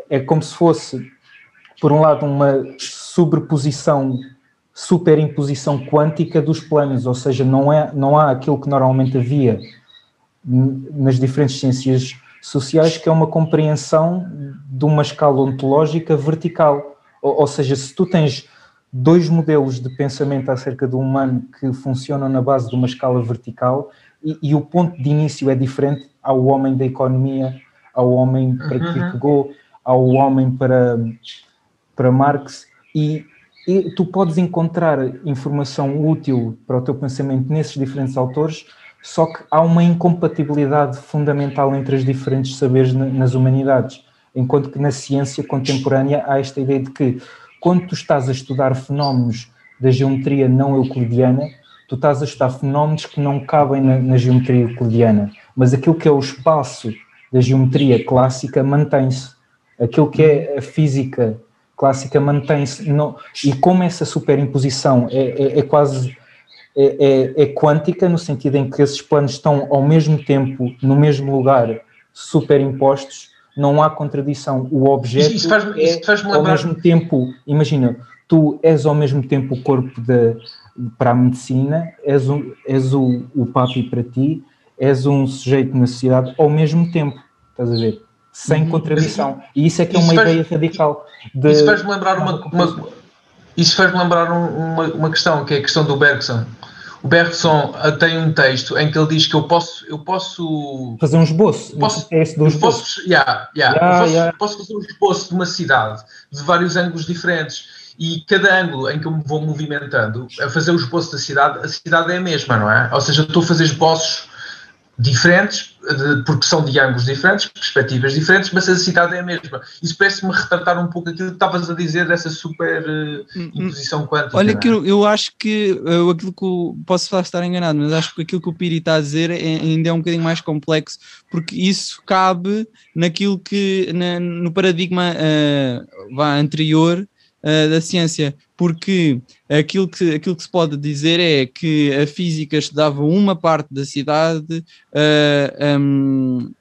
É como se fosse, por um lado, uma sobreposição, superimposição quântica dos planos, ou seja, não, é, não há aquilo que normalmente havia nas diferentes ciências sociais, que é uma compreensão de uma escala ontológica vertical. Ou, ou seja, se tu tens dois modelos de pensamento acerca do humano que funcionam na base de uma escala vertical e, e o ponto de início é diferente ao homem da economia, ao homem para Uhum. Kierkegaard, ao homem para, para Marx e, e tu podes encontrar informação útil para o teu pensamento nesses diferentes autores, só que há uma incompatibilidade fundamental entre os diferentes saberes na- nas humanidades. enquanto que na ciência contemporânea há esta ideia de que quando tu estás a estudar fenómenos da geometria não euclidiana, tu estás a estudar fenómenos que não cabem na, na geometria euclidiana, mas aquilo que é o espaço da geometria clássica mantém-se. Aquilo que é a física clássica mantém-se. E como essa superimposição é, é, é quase é, é, é, quântica, no sentido em que esses planos estão ao mesmo tempo, no mesmo lugar, superimpostos, não há contradição. O objeto isso faz, é isso faz ao mesmo tempo, imagina, tu és ao mesmo tempo o corpo de, para a medicina, és, um, és o, o papi para ti, és um sujeito na sociedade ao mesmo tempo, estás a ver? Sem contradição. E isso é que é uma faz, ideia radical. De... Isso faz-me lembrar uma, uma, isso faz-me lembrar uma, uma questão, que é a questão do Bergson. O Bergson tem um texto em que ele diz que eu posso. Eu posso fazer um esboço. Posso, é esse do esboço. Posso, yeah, yeah, yeah, posso, yeah. posso fazer um esboço de uma cidade de vários ângulos diferentes. E cada ângulo em que eu me vou movimentando a fazer o esboço da cidade, a cidade é a mesma, não é? Ou seja, eu estou a fazer esboços diferentes, porque são de ângulos diferentes, perspectivas diferentes, mas a cidade é a mesma. Isso parece-me retratar um pouco aquilo que estavas a dizer dessa super uh, imposição quântica. Olha, que eu, eu, acho que uh, aquilo que eu, posso estar enganado, mas acho que aquilo que o Piri está a dizer é, ainda é um bocadinho mais complexo, porque isso cabe naquilo que na, no paradigma uh, vá, anterior uh, da ciência, porque aquilo que, aquilo que se pode dizer é que a física estudava uma parte da cidade, uh, um,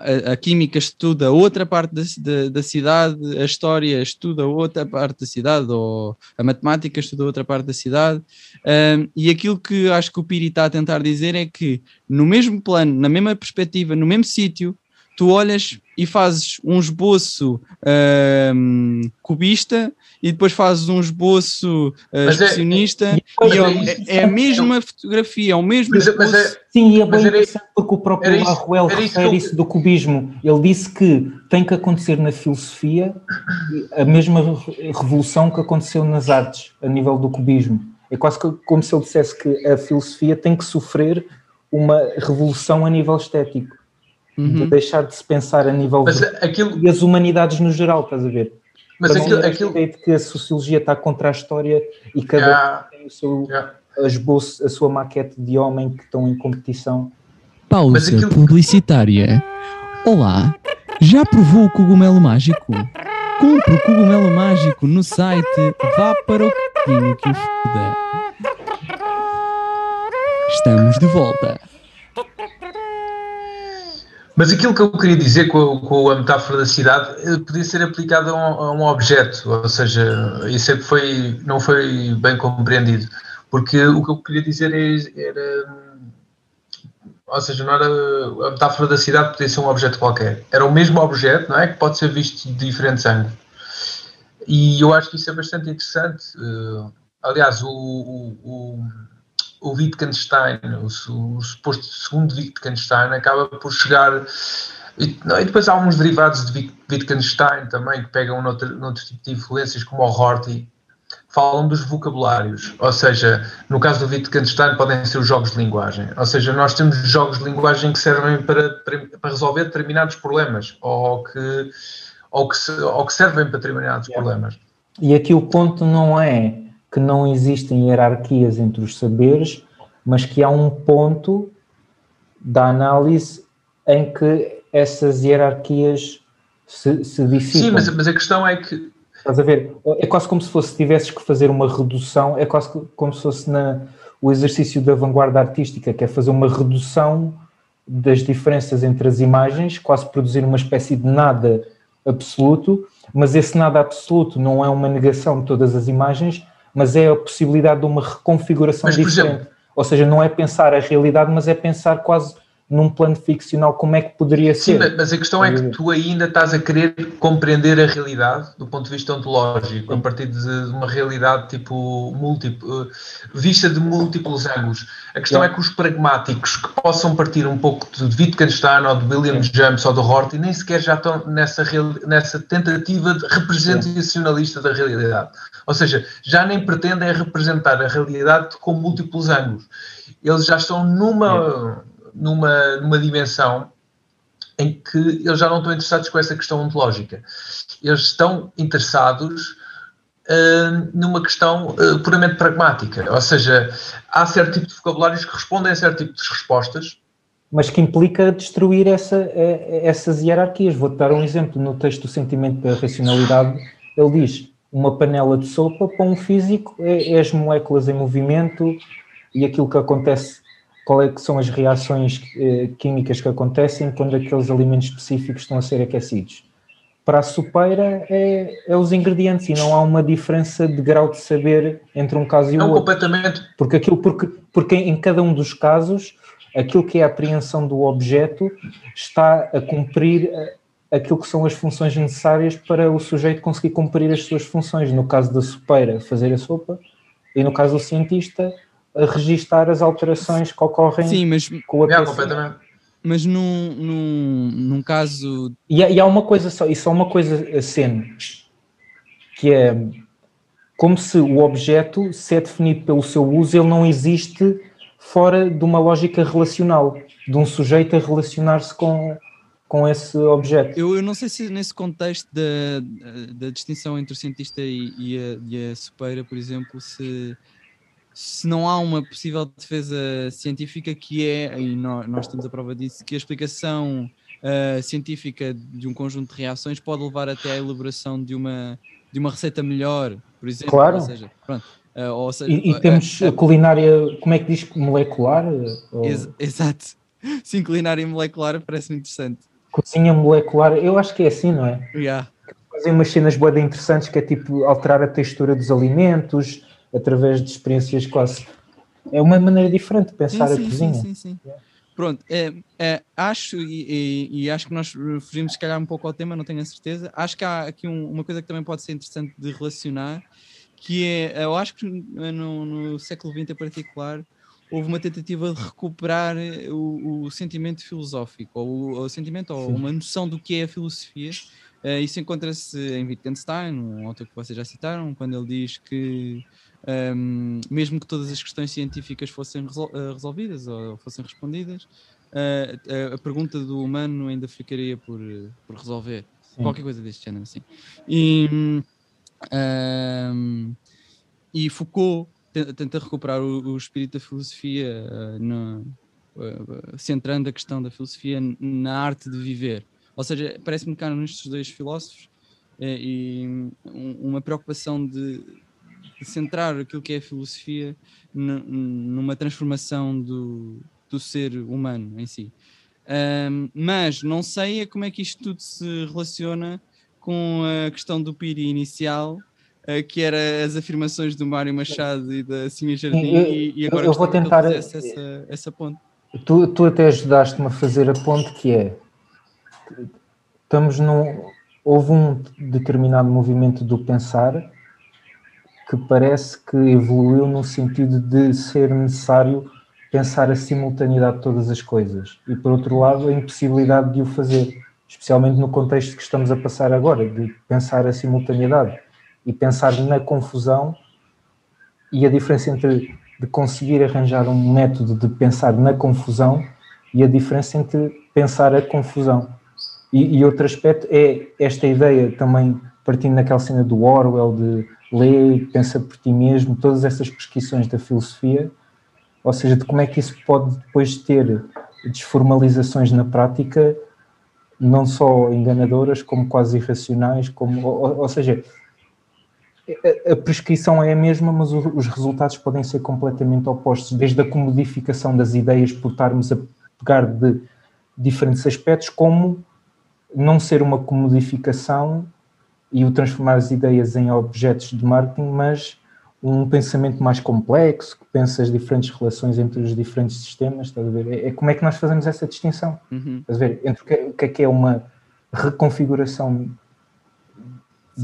a, a, química estuda outra parte da, da, da, cidade, a história estuda outra parte da cidade, ou a matemática estuda outra parte da cidade, um, e aquilo que acho que o Piri está a tentar dizer é que no mesmo plano, na mesma perspectiva, no mesmo sítio, tu olhas e fazes um esboço um, cubista e depois fazes um esboço uh, expressionista é, é, é, é, a mesma fotografia, é o mesmo mas, mas é, Sim, e é bem interessante porque o próprio Marruel refere isso, do cubismo. Ele disse que tem que acontecer na filosofia a mesma revolução que aconteceu nas artes, a nível do cubismo. É quase como se ele dissesse que a filosofia tem que sofrer uma revolução a nível estético uhum. de deixar de se pensar a nível mas aquilo... e as humanidades no geral, estás a ver? Mas Para aquilo, aquilo... de que a sociologia está contra a história e cada yeah. um tem o seu yeah. esboço, a sua maquete de homem que estão em competição. Pausa aquilo... publicitária. Olá, já provou o cogumelo mágico? Compre o cogumelo mágico no site Vá para o Caminho que o foda. Estamos de volta. Mas aquilo que eu queria dizer com, com a metáfora da cidade eh, podia ser aplicado a um, a um, objeto, ou seja, isso é que foi, não foi bem compreendido, porque o que eu queria dizer é, era, ou seja, não era a metáfora da cidade podia ser um objeto qualquer, era o mesmo objeto, não é, que pode ser visto de diferentes ângulos. E eu acho que isso é bastante interessante. Eh, aliás, o, o o Wittgenstein, o, o suposto segundo Wittgenstein, acaba por chegar. E, não, e, depois há alguns derivados de Wittgenstein também que pegam noutro, noutro tipo de influências, como o Horthy, falam dos vocabulários. Ou seja, no caso do Wittgenstein, podem ser os jogos de linguagem. Ou seja, nós temos jogos de linguagem que servem para, para resolver determinados problemas ou que, ou que, ou que servem para determinados problemas. E aqui o ponto não é que não existem hierarquias entre os saberes, mas que há um ponto da análise em que essas hierarquias se, se dissipam. Sim, mas, mas a questão é que. Estás a ver? É quase como se fosse, tivesses que fazer uma redução, é quase como se fosse na, o exercício da vanguarda artística, que é fazer uma redução das diferenças entre as imagens, quase produzir uma espécie de nada absoluto, mas esse nada absoluto não é uma negação de todas as imagens, mas é a possibilidade de uma reconfiguração mas, diferente. Exemplo, Ou seja, não é pensar a realidade, mas é pensar quase num plano ficcional como é que poderia Sim, ser. mas a questão é que tu ainda estás a querer compreender a realidade do ponto de vista ontológico, a partir de uma realidade tipo múltiplo, vista de múltiplos ângulos. A questão é que os pragmáticos que possam partir um pouco de Wittgenstein ou de William James ou do Horthy nem sequer já estão nessa, nessa tentativa de representacionalista da realidade. Ou seja, já nem pretendem representar a realidade com múltiplos ângulos. Eles já estão numa numa, numa dimensão em que eles já não estão interessados com essa questão ontológica. Eles estão interessados uh, numa questão uh, puramente pragmática, ou seja, há certo tipo de vocabulários que respondem a certo tipo de respostas. Mas que implica destruir essa, eh, essas hierarquias. Vou-te dar um exemplo. No texto do Sentimento da Racionalidade, ele diz uma panela de sopa para um físico é, é as moléculas em movimento e aquilo que acontece, qual é que são as reações eh, químicas que acontecem quando aqueles alimentos específicos estão a ser aquecidos. Para a sopeira é, é os ingredientes e não há uma diferença de grau de saber entre um caso e o não outro. completamente. Porque aquilo, porque, porque em cada um dos casos, aquilo que é a apreensão do objeto está a cumprir eh, aquilo que são as funções necessárias para o sujeito conseguir cumprir as suas funções. No caso da sopeira, fazer a sopa, e no caso do cientista, a registar as alterações que ocorrem Sim, mas, com a É, completamente. mas num, num, num caso. E, há- e há uma coisa só, e só uma coisa a cena, que é como se o objeto, se é definido pelo seu uso, ele não existe fora de uma lógica relacional, de um sujeito a relacionar-se com, com esse objeto. Eu, eu não sei se nesse contexto da, da distinção entre o cientista e, e a, e a sopeira, por exemplo, se, se não há uma possível defesa científica que é, e nós, nós temos a prova disso, que a explicação ah, científica de um conjunto de reações pode levar até à elaboração de uma, de uma receita melhor, por exemplo. Claro. Ou seja, pronto, ah, ou seja, E, e ah, temos ah, a culinária, como é que diz, molecular? Ou ex- exato. Sim, culinária molecular parece-me interessante. Cozinha molecular, eu acho que é assim, não é? Yeah. Fazem umas cenas boas interessantes que é tipo alterar a textura dos alimentos através de experiências quase. É uma maneira diferente de pensar sim, a sim, cozinha. Sim, sim, sim. Pronto, é, é, acho e, e- e acho que nós fugimos se calhar um pouco ao tema, não tenho a certeza. Acho que há aqui um- uma coisa que também pode ser interessante de relacionar, que é, eu acho que no, no século XX em particular, houve uma tentativa de recuperar o, o sentimento filosófico, ou o, o sentimento, ou Sim. uma noção do que é a filosofia. Eh, isso encontra-se em Wittgenstein, um autor que vocês já citaram, quando ele diz que um, mesmo que todas as questões científicas fossem resol- eh, resolvidas ou fossem respondidas, eh, a, a pergunta do humano ainda ficaria por, eh, por resolver. Sim. Qualquer coisa deste género, assim. E, um, e Foucault tenta recuperar o, o espírito da filosofia, eh, no- eh, centrando a questão da filosofia na arte de viver. Ou seja, parece-me que há nestes dois filósofos eh, e um- uma preocupação de, centrar aquilo que é a filosofia numa transformação do, do ser humano em si. Ahm, mas não sei é como é que isto tudo se relaciona com a questão do Piri inicial, eh, que era as afirmações do Mário Machado e da Simia Jardim, eu- e, e agora eu vou que tentar- fizesse essa, essa ponte. Tu, tu até ajudaste-me a fazer a ponte que é estamos num houve um determinado movimento do pensar que parece que evoluiu no sentido de ser necessário pensar a simultaneidade de todas as coisas e por outro lado a impossibilidade de o fazer especialmente no contexto que estamos a passar agora de pensar a simultaneidade e pensar na confusão e a diferença entre de conseguir arranjar um método de pensar na confusão e a diferença entre pensar a confusão. E, e outro aspecto é esta ideia também, partindo naquela cena do Orwell, de ler, pensa por ti mesmo, todas essas prescrições da filosofia, ou seja, de como é que isso pode depois ter desformalizações na prática, não só enganadoras, como quase irracionais, como, ou, ou seja, a- prescrição é a mesma, mas os resultados podem ser completamente opostos, desde a comodificação das ideias por estarmos a pegar de diferentes aspectos, como não ser uma comodificação e o transformar as ideias em objetos de marketing, mas um pensamento mais complexo, que pensa as diferentes relações entre os diferentes sistemas, estás a ver? É, é como é que nós fazemos essa distinção? Uhum. Estás a ver? Entre o que, o que é que é uma reconfiguração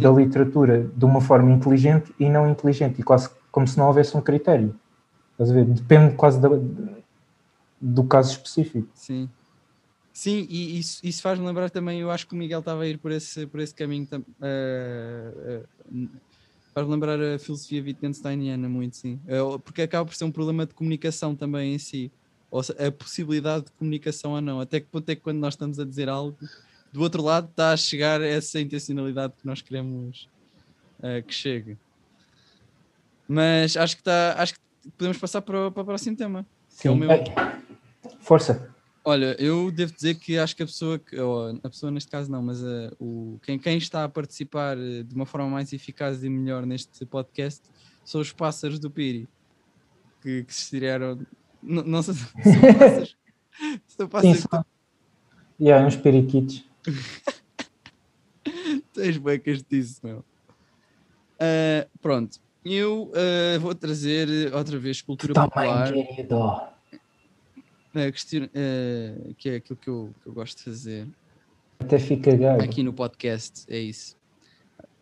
da literatura de uma forma inteligente e não inteligente, e quase como se não houvesse um critério. Estás a ver? Depende quase da- do caso específico. Sim. Sim, e isso, isso faz-me lembrar também, eu acho que o Miguel estava a ir por esse, por esse caminho. tam- eh, eh, n- faz-me lembrar a filosofia Wittgensteiniana muito, sim. Eh, porque acaba por ser um problema de comunicação também em si. ou a possibilidade de comunicação ou não. Até que ponto é que quando nós estamos a dizer algo, do outro lado está a chegar essa intencionalidade que nós queremos eh, que chegue. Mas acho que está, acho que podemos passar para o, para o próximo tema. que é o Sim. meu. Força. Olha, eu devo dizer que acho que a pessoa, que, ou a pessoa neste caso não, mas eh, o, quem, quem está a participar eh, de uma forma mais eficaz e melhor neste podcast são os pássaros do Piri, que, que se estrearam. Não, não sei se são pássaros. São Sim, pássaros só. E há uns periquitos. Tens becas disso, meu. Ah, pronto, eu ah, vou trazer outra vez cultura popular, Também, querido. ah, questio- ah, que é aquilo que eu, que eu gosto de fazer Até fica gago. aqui no podcast, é isso.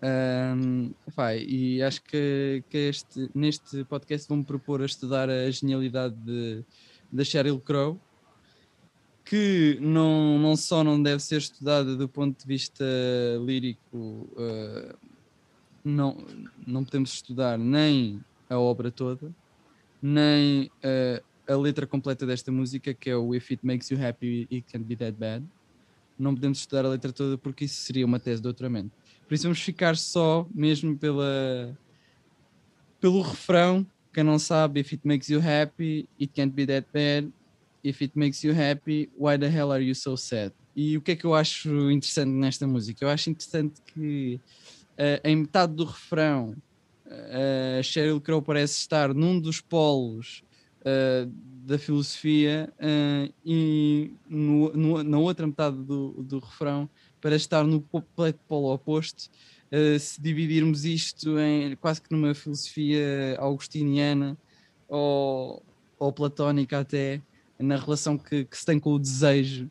Ahm, vai, e acho que, que este, neste podcast vou-me propor a estudar a genialidade de, da Sheryl Crow, que não, não só não deve ser estudada do ponto de vista lírico, ah, não, não podemos estudar nem a obra toda, nem ah, a letra completa desta música, que é o If It Makes You Happy, It Can't Be That Bad. Não podemos estudar a letra toda porque isso seria uma tese de doutoramento. Por isso vamos ficar só mesmo pela, pelo refrão. Quem não sabe, if it makes you happy, it can't be that bad. If it makes you happy, why the hell are you so sad? E o que é que eu acho interessante nesta música? Eu acho interessante que eh, em metade do refrão a Sheryl Crow parece estar num dos polos eh, da filosofia eh, e no- no- na outra metade do, do refrão para estar no completo polo oposto, se dividirmos isto em quase que numa filosofia augustiniana ou, ou platónica até, na relação que, que se tem com o desejo,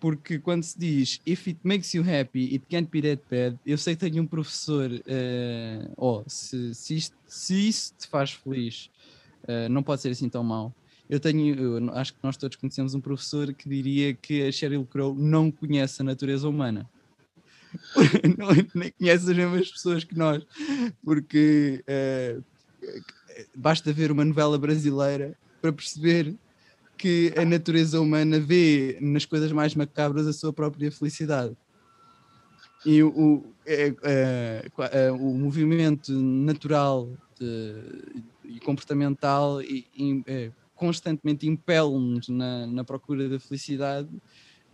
porque quando se diz if it makes you happy, it can't be that bad, eu sei que tenho um professor, eh, oh, se, se, isto- se isso te faz feliz, eh, não pode ser assim tão mau. Eu tenho, eu acho que nós todos conhecemos um professor que diria que a Sheryl Crow não conhece a natureza humana. não, nem conhece as mesmas pessoas que nós, porque eh, basta ver uma novela brasileira para perceber que a natureza humana vê nas coisas mais macabras a sua própria felicidade. E o, é, é, é, o movimento natural e comportamental e, e, é, constantemente impele-nos na, na procura da felicidade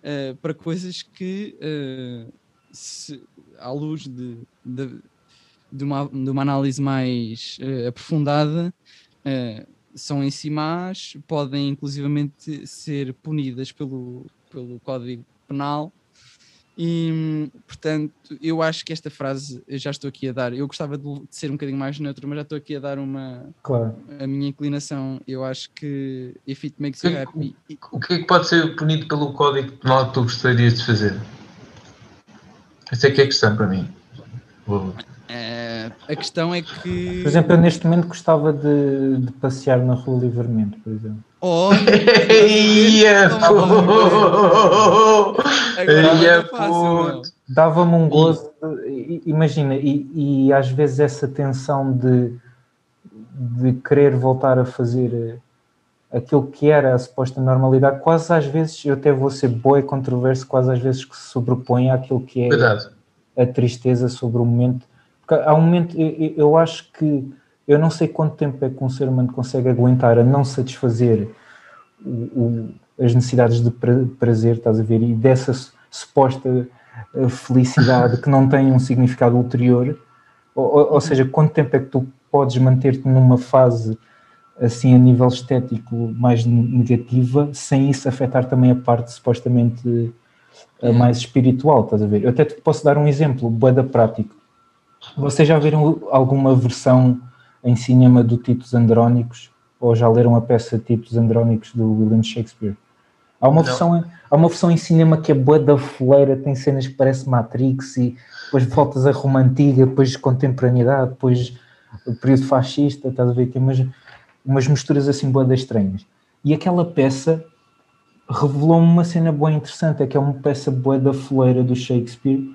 eh, para coisas que, eh, se- à luz de, de, de uma, de uma análise mais aprofundada, são em si más, podem inclusivamente ser punidas pelo, pelo Código Penal. E, portanto, eu acho que esta frase, eu já estou aqui a dar, eu gostava de, de ser um bocadinho mais neutro, mas já estou aqui a dar uma, Claro. a minha inclinação. Eu acho que if it makes you happy, O que é que pode ser punido pelo Código Penal que tu gostarias de fazer? Essa é que é a questão para mim. Vou- a questão é que. Por exemplo, eu neste momento gostava de, de passear na rua livremente, por exemplo. Agora Eia, é puto! Dava-me um gozo, de- imagina, e, e às vezes essa tensão de, de querer voltar a fazer eh, aquilo que era a suposta normalidade, quase às vezes, eu até vou ser boa e controverso, quase às vezes que se sobrepõe àquilo que é Cuidado. a tristeza sobre o momento. Porque há um momento, eu, eu- acho que eu não sei quanto tempo é que um ser humano consegue aguentar a não satisfazer o- o- as necessidades de pra- prazer, estás a ver, e dessa su- suposta eh, felicidade que não tem um significado ulterior. Ou, ou- ou seja, quanto tempo é que tu podes manter-te numa fase assim a nível estético mais negativa, sem isso afetar também a parte supostamente eh, mais espiritual, estás a ver? Eu até te posso dar um exemplo, boeda prático. Vocês já viram alguma versão em cinema do Titos Andrónicos? Ou já leram a peça Titos Andrónicos do William Shakespeare? Há uma, Não. versão, há uma versão em cinema que é boa da foleira, tem cenas que parece Matrix e depois voltas a Roma Antiga, depois contemporaneidade, depois o período fascista, estás a ver? Tem umas, umas misturas assim boas estranhas. E aquela peça revelou-me uma cena boa interessante, é que é uma peça boa da foleira do Shakespeare,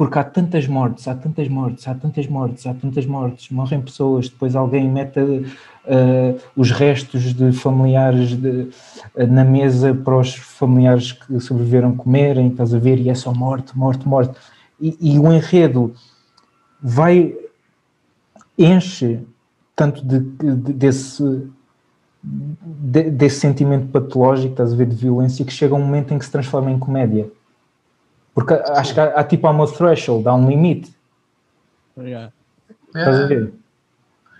porque há tantas mortes, há tantas mortes, há tantas mortes, há tantas mortes, morrem pessoas, depois alguém mete uh, os restos de familiares de, uh, na mesa para os familiares que sobreviveram comerem, estás a ver, e é só morte, morte, morte. E, e o enredo vai, enche tanto de, de, desse, de, desse sentimento patológico, estás a ver, de violência, que chega um momento em que se transforma em comédia. Porque acho que há, há tipo há uma threshold, há um limite. Yeah. Estás a ver?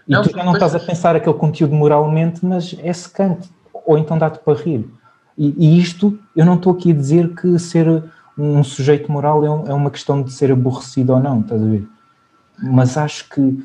E Não, tu já não estás a pensar aquele conteúdo moralmente, mas é secante. Ou então dá-te para rir. E, e isto, eu não estou aqui a dizer que ser um sujeito moral é, um- é uma questão de ser aborrecido ou não, estás a ver? Mas acho que.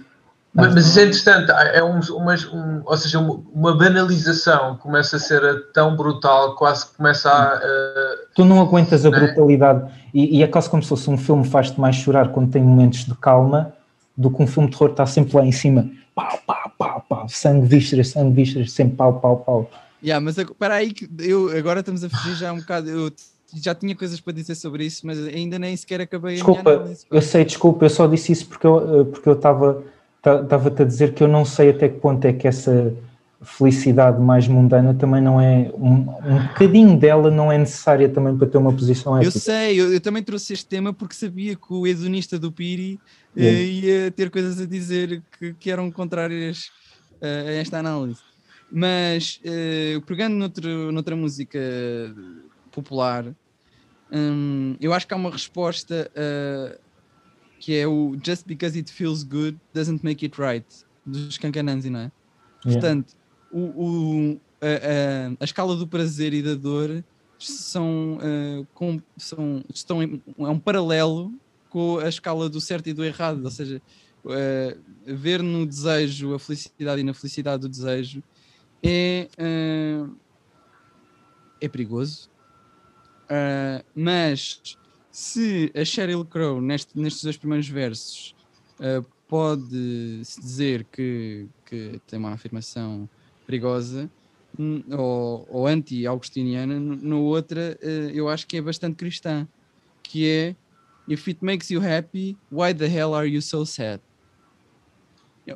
Mas, mas isso é interessante, é um, uma, um- ou seja, uma, banalização começa a ser tão brutal, quase que começa a. eh, Tu não aguentas a Não é? brutalidade e, e é quase como se fosse um filme que faz-te mais chorar quando tem momentos de calma do que um filme de terror que está sempre lá em cima. Pau, pau, pau, pau, sangue, vísceras, sangue, vísceras, sempre pau, pau, pau. Yeah, mas espera aí que eu agora estamos a fugir já um bocado. Eu já tinha coisas para dizer sobre isso, mas ainda nem sequer acabei a minha Desculpa, análise. eu sei, desculpa, eu só disse isso porque eu eh, porque eu estava estava-te a dizer que eu não sei até que ponto é que essa felicidade mais mundana também não é um, um bocadinho dela não é necessária também para ter uma posição Eu sei, eu, eu também trouxe este tema porque sabia que o hedonista do Piri Yeah. ia ter coisas a dizer que, que eram contrárias eh, a esta análise. Mas eh, pegando noutro, noutra música popular, hum, eu acho que há uma resposta eh, que é o Just because it feels good doesn't make it right, dos Cancananzi, não é? Yeah. Portanto, o, o- a, a- a escala do prazer e da dor são, eh, com- são estão em, é um paralelo com a escala do certo e do errado, ou seja, eh, ver no desejo a felicidade e na felicidade do desejo é, eh, é perigoso, mas se a Sheryl Crow neste- nestes dois primeiros versos eh, pode-se dizer que, que tem uma afirmação perigosa hum, ou, ou anti-augustiniana, no, no outra eh, eu acho que é bastante cristã, que é If it makes you happy, why the hell are you so sad? Eh,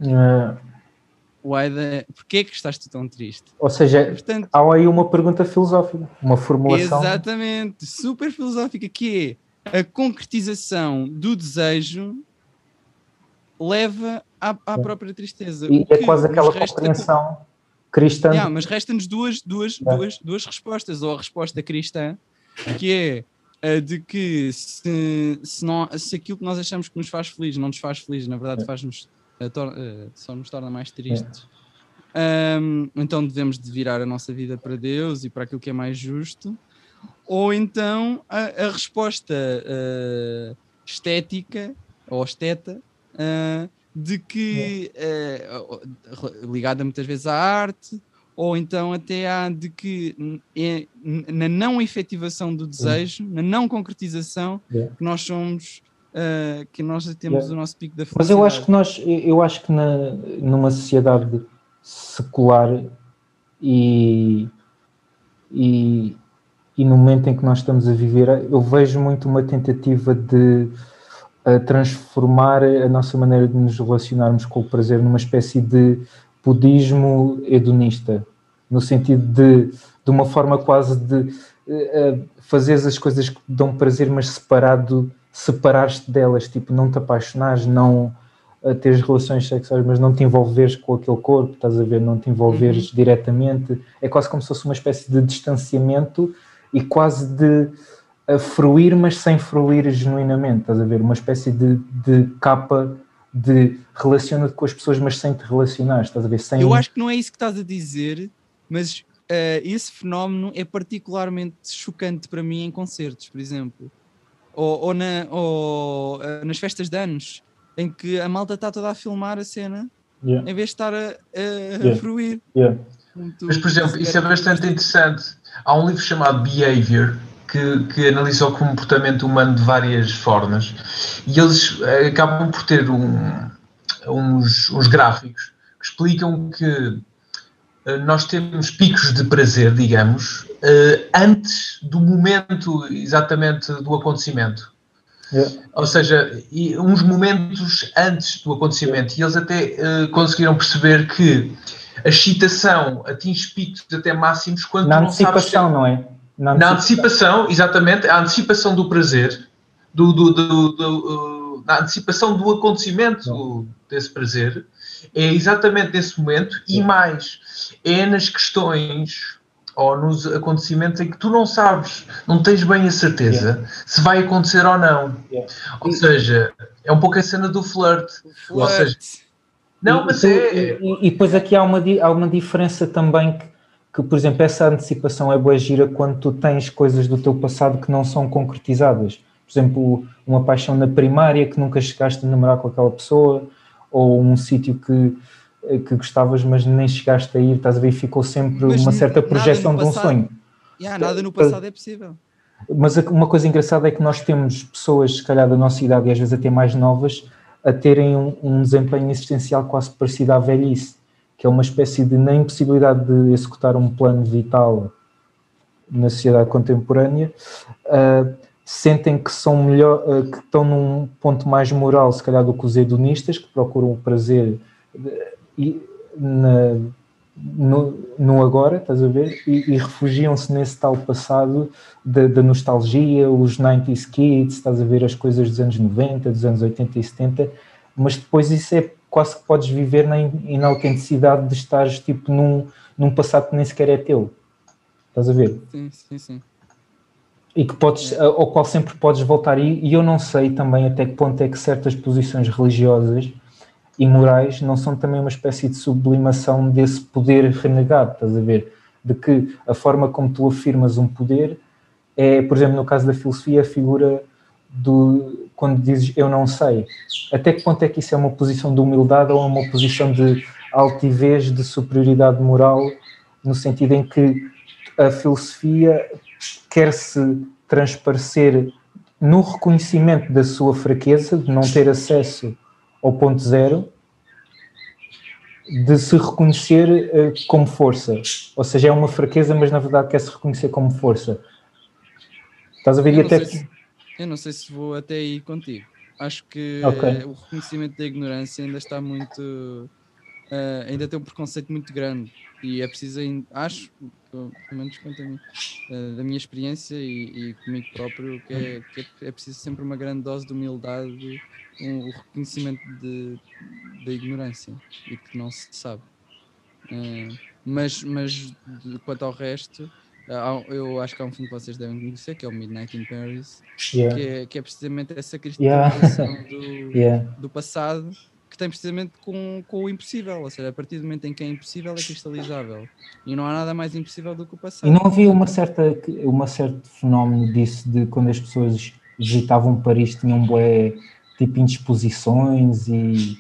Why the... Porquê é que estás tu tão triste? ou seja, Portanto, há aí uma pergunta filosófica, uma formulação. Exatamente, super filosófica, que é a concretização do desejo leva à, à própria tristeza. E é quase aquela compreensão cristã. Mas resta-nos duas, duas, Yeah. duas, duas respostas, ou a resposta cristã, que é a de que se, se, não, se aquilo que nós achamos que nos faz feliz não nos faz feliz, na verdade faz-nos eh, eh, só nos torna mais tristes. Ahm, então devemos de virar a nossa vida para Deus e para aquilo que é mais justo, ou então a, a resposta eh, estética ou esteta eh, de que eh, ligada muitas vezes à arte, ou então até há de que é na não efetivação do desejo, na não concretização, Yeah. que nós somos, que nós temos Yeah. o nosso pico da felicidade. Mas eu acho que nós, eu acho que na, numa sociedade secular e, e, e no momento em que nós estamos a viver, eu vejo muito uma tentativa de eh, transformar a nossa maneira de nos relacionarmos com o prazer numa espécie de budismo hedonista, no sentido de, de uma forma quase de eh, eh, fazeres as coisas que dão prazer, mas separado, separares-te delas, tipo, não te apaixonares, não eh, teres relações sexuais, mas não te envolveres com aquele corpo, estás a ver, não te envolveres diretamente, é quase como se fosse uma espécie de distanciamento e quase de a fruir, mas sem fruir genuinamente, estás a ver, uma espécie de, de capa de relaciona-te com as pessoas, mas sem te relacionar, estás a ver, sem... Eu acho que não é isso que estás a dizer, mas eh, esse fenómeno é particularmente chocante para mim em concertos, por exemplo, ou, ou na- ou, eh, nas festas de anos, em que a malta está toda a filmar a cena, Yeah, em vez de estar a, a- a Yeah. fruir. yeah. Mas, por exemplo, isso é bastante interessante. Há um livro chamado Behavior que, que analisa o comportamento humano de várias formas e eles eh, acabam por ter um- uns, uns gráficos que explicam que eh, nós temos picos de prazer, digamos, eh, antes do momento exatamente do acontecimento. Yeah. Ou seja, uns momentos antes do acontecimento. E eles até conseguiram perceber que a excitação atinge picos até máximos quando Na tu não sabes antecipação, não é? na antecipação, exatamente, a antecipação do prazer, do, do- do- do, uh, na antecipação do acontecimento desse prazer, é exatamente nesse momento e mais, é nas questões ou nos acontecimentos em que tu não sabes, não tens bem a certeza se vai acontecer ou não. Yeah. Ou seja, é um pouco a cena do flirt. Ou seja, não, E- mas e, é. e- e depois aqui há uma, há uma diferença também que, que, por exemplo, essa antecipação é boa gira quando tu tens coisas do teu passado que não são concretizadas. Por exemplo, uma paixão na primária que nunca chegaste a namorar com aquela pessoa, ou um sítio que, que gostavas, mas nem chegaste a ir, estás a ver, e ficou sempre Mas uma certa projeção de um passado. sonho. Yeah, nada no passado é possível. Mas uma coisa engraçada é que nós temos pessoas, se calhar da nossa idade e às vezes até mais novas, a terem um, um desempenho existencial quase parecido à velhice, que é uma espécie de na impossibilidade de executar um plano vital na sociedade contemporânea, ah, sentem que são melhor, ah, que estão num ponto mais moral, se calhar, do que os hedonistas, que procuram o prazer de- e na, no, no agora, estás a ver? E, e refugiam-se nesse tal passado da, nostalgia, os 90s kids, estás a ver as coisas dos anos 90, dos anos 80 e 70, mas depois isso é quase que podes viver na in- inautenticidade de estares tipo num, num passado que nem sequer é teu. Estás a ver? Sim, sim, sim. E que podes, ao qual sempre podes voltar. E, e eu não sei também até que ponto é que certas posições religiosas e morais não são também uma espécie de sublimação desse poder renegado, estás a ver? De que a forma como tu afirmas um poder é, por exemplo, no caso da filosofia, a figura do quando dizes eu não sei. Até que ponto é que isso é uma posição de humildade ou é uma posição de altivez, de superioridade moral, no sentido em que a filosofia quer-se transparecer no reconhecimento da sua fraqueza, de não ter acesso ao ponto zero, de se reconhecer eh, como força. Ou seja, é uma fraqueza, mas na verdade quer se reconhecer como força. Estás a ver? Eu não, até sei se, eu não sei se vou até aí contigo. Acho que Ok. o reconhecimento da ignorância ainda está muito. eh, ainda tem um preconceito muito grande. E é preciso, acho, pelo menos quanto a mim, eh, da minha experiência e, e comigo próprio, que é, que é, é preciso sempre uma grande dose de humildade, um, o reconhecimento de, da ignorância e que não se sabe. Eh, mas, mas quanto ao resto, há- eu acho que há um filme que vocês devem conhecer, que é o Midnight in Paris, Yeah, que é, que é precisamente essa Yeah. cristalização do, yeah. do passado que tem precisamente com, com o impossível, ou seja, a partir do momento em que é impossível é cristalizável e não há nada mais impossível do que o passado. E não havia uma certa, uma certo fenómeno disso de quando as pessoas visitavam Paris tinham bué, tipo indisposições e,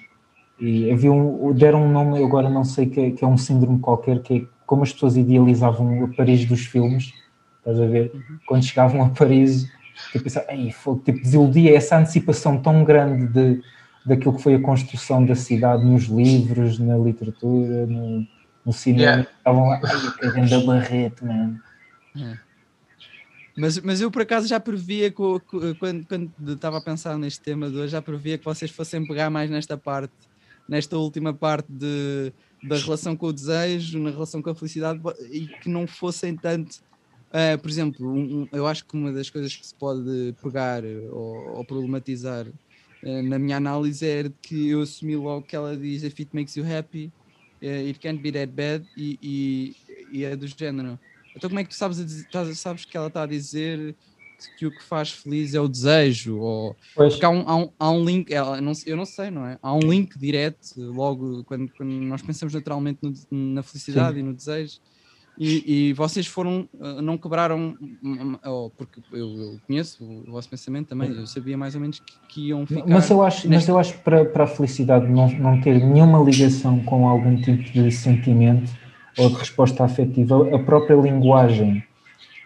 e havia um, deram um nome, eu agora não sei, que é, que é um síndrome qualquer, que é como as pessoas idealizavam o Paris dos filmes, estás a ver? Quando chegavam a Paris, tipo, pensavam, Ei, fogo", tipo, desiludia essa antecipação tão grande de, daquilo que foi a construção da cidade nos livros, na literatura, no, no cinema, Yeah. estavam lá, ai, que grande barreto, mano. Mas, mas eu por acaso já previa, co- quando, quando estava a pensar neste tema de hoje, já previa que vocês fossem pegar mais nesta parte, nesta última parte de, da relação com o desejo, na relação com a felicidade, e que não fossem tanto. eh, por exemplo, um- eu acho que uma das coisas que se pode pegar eh, ou, ou problematizar eh, na minha análise é que eu assumi logo que ela diz if it makes you happy, eh, it can't be that bad, e, e, e é do género. Então como é que tu sabes, dizer- sabes que ela está a dizer que o que faz feliz é o desejo? Ou... Pois, Porque há um, há um, há um link, ela, não, eu não sei, não é? Há um link direto logo quando, quando nós pensamos naturalmente no- na felicidade e no desejo. E, e vocês foram, ah, não quebraram, hum, hum, oh, porque eu, eu conheço o vosso pensamento também, eu sabia mais ou menos que, que iam ficar. mas eu acho, mas neste- eu acho que para, para a felicidade não, não ter nenhuma ligação com algum tipo de sentimento ou de resposta afetiva, a própria linguagem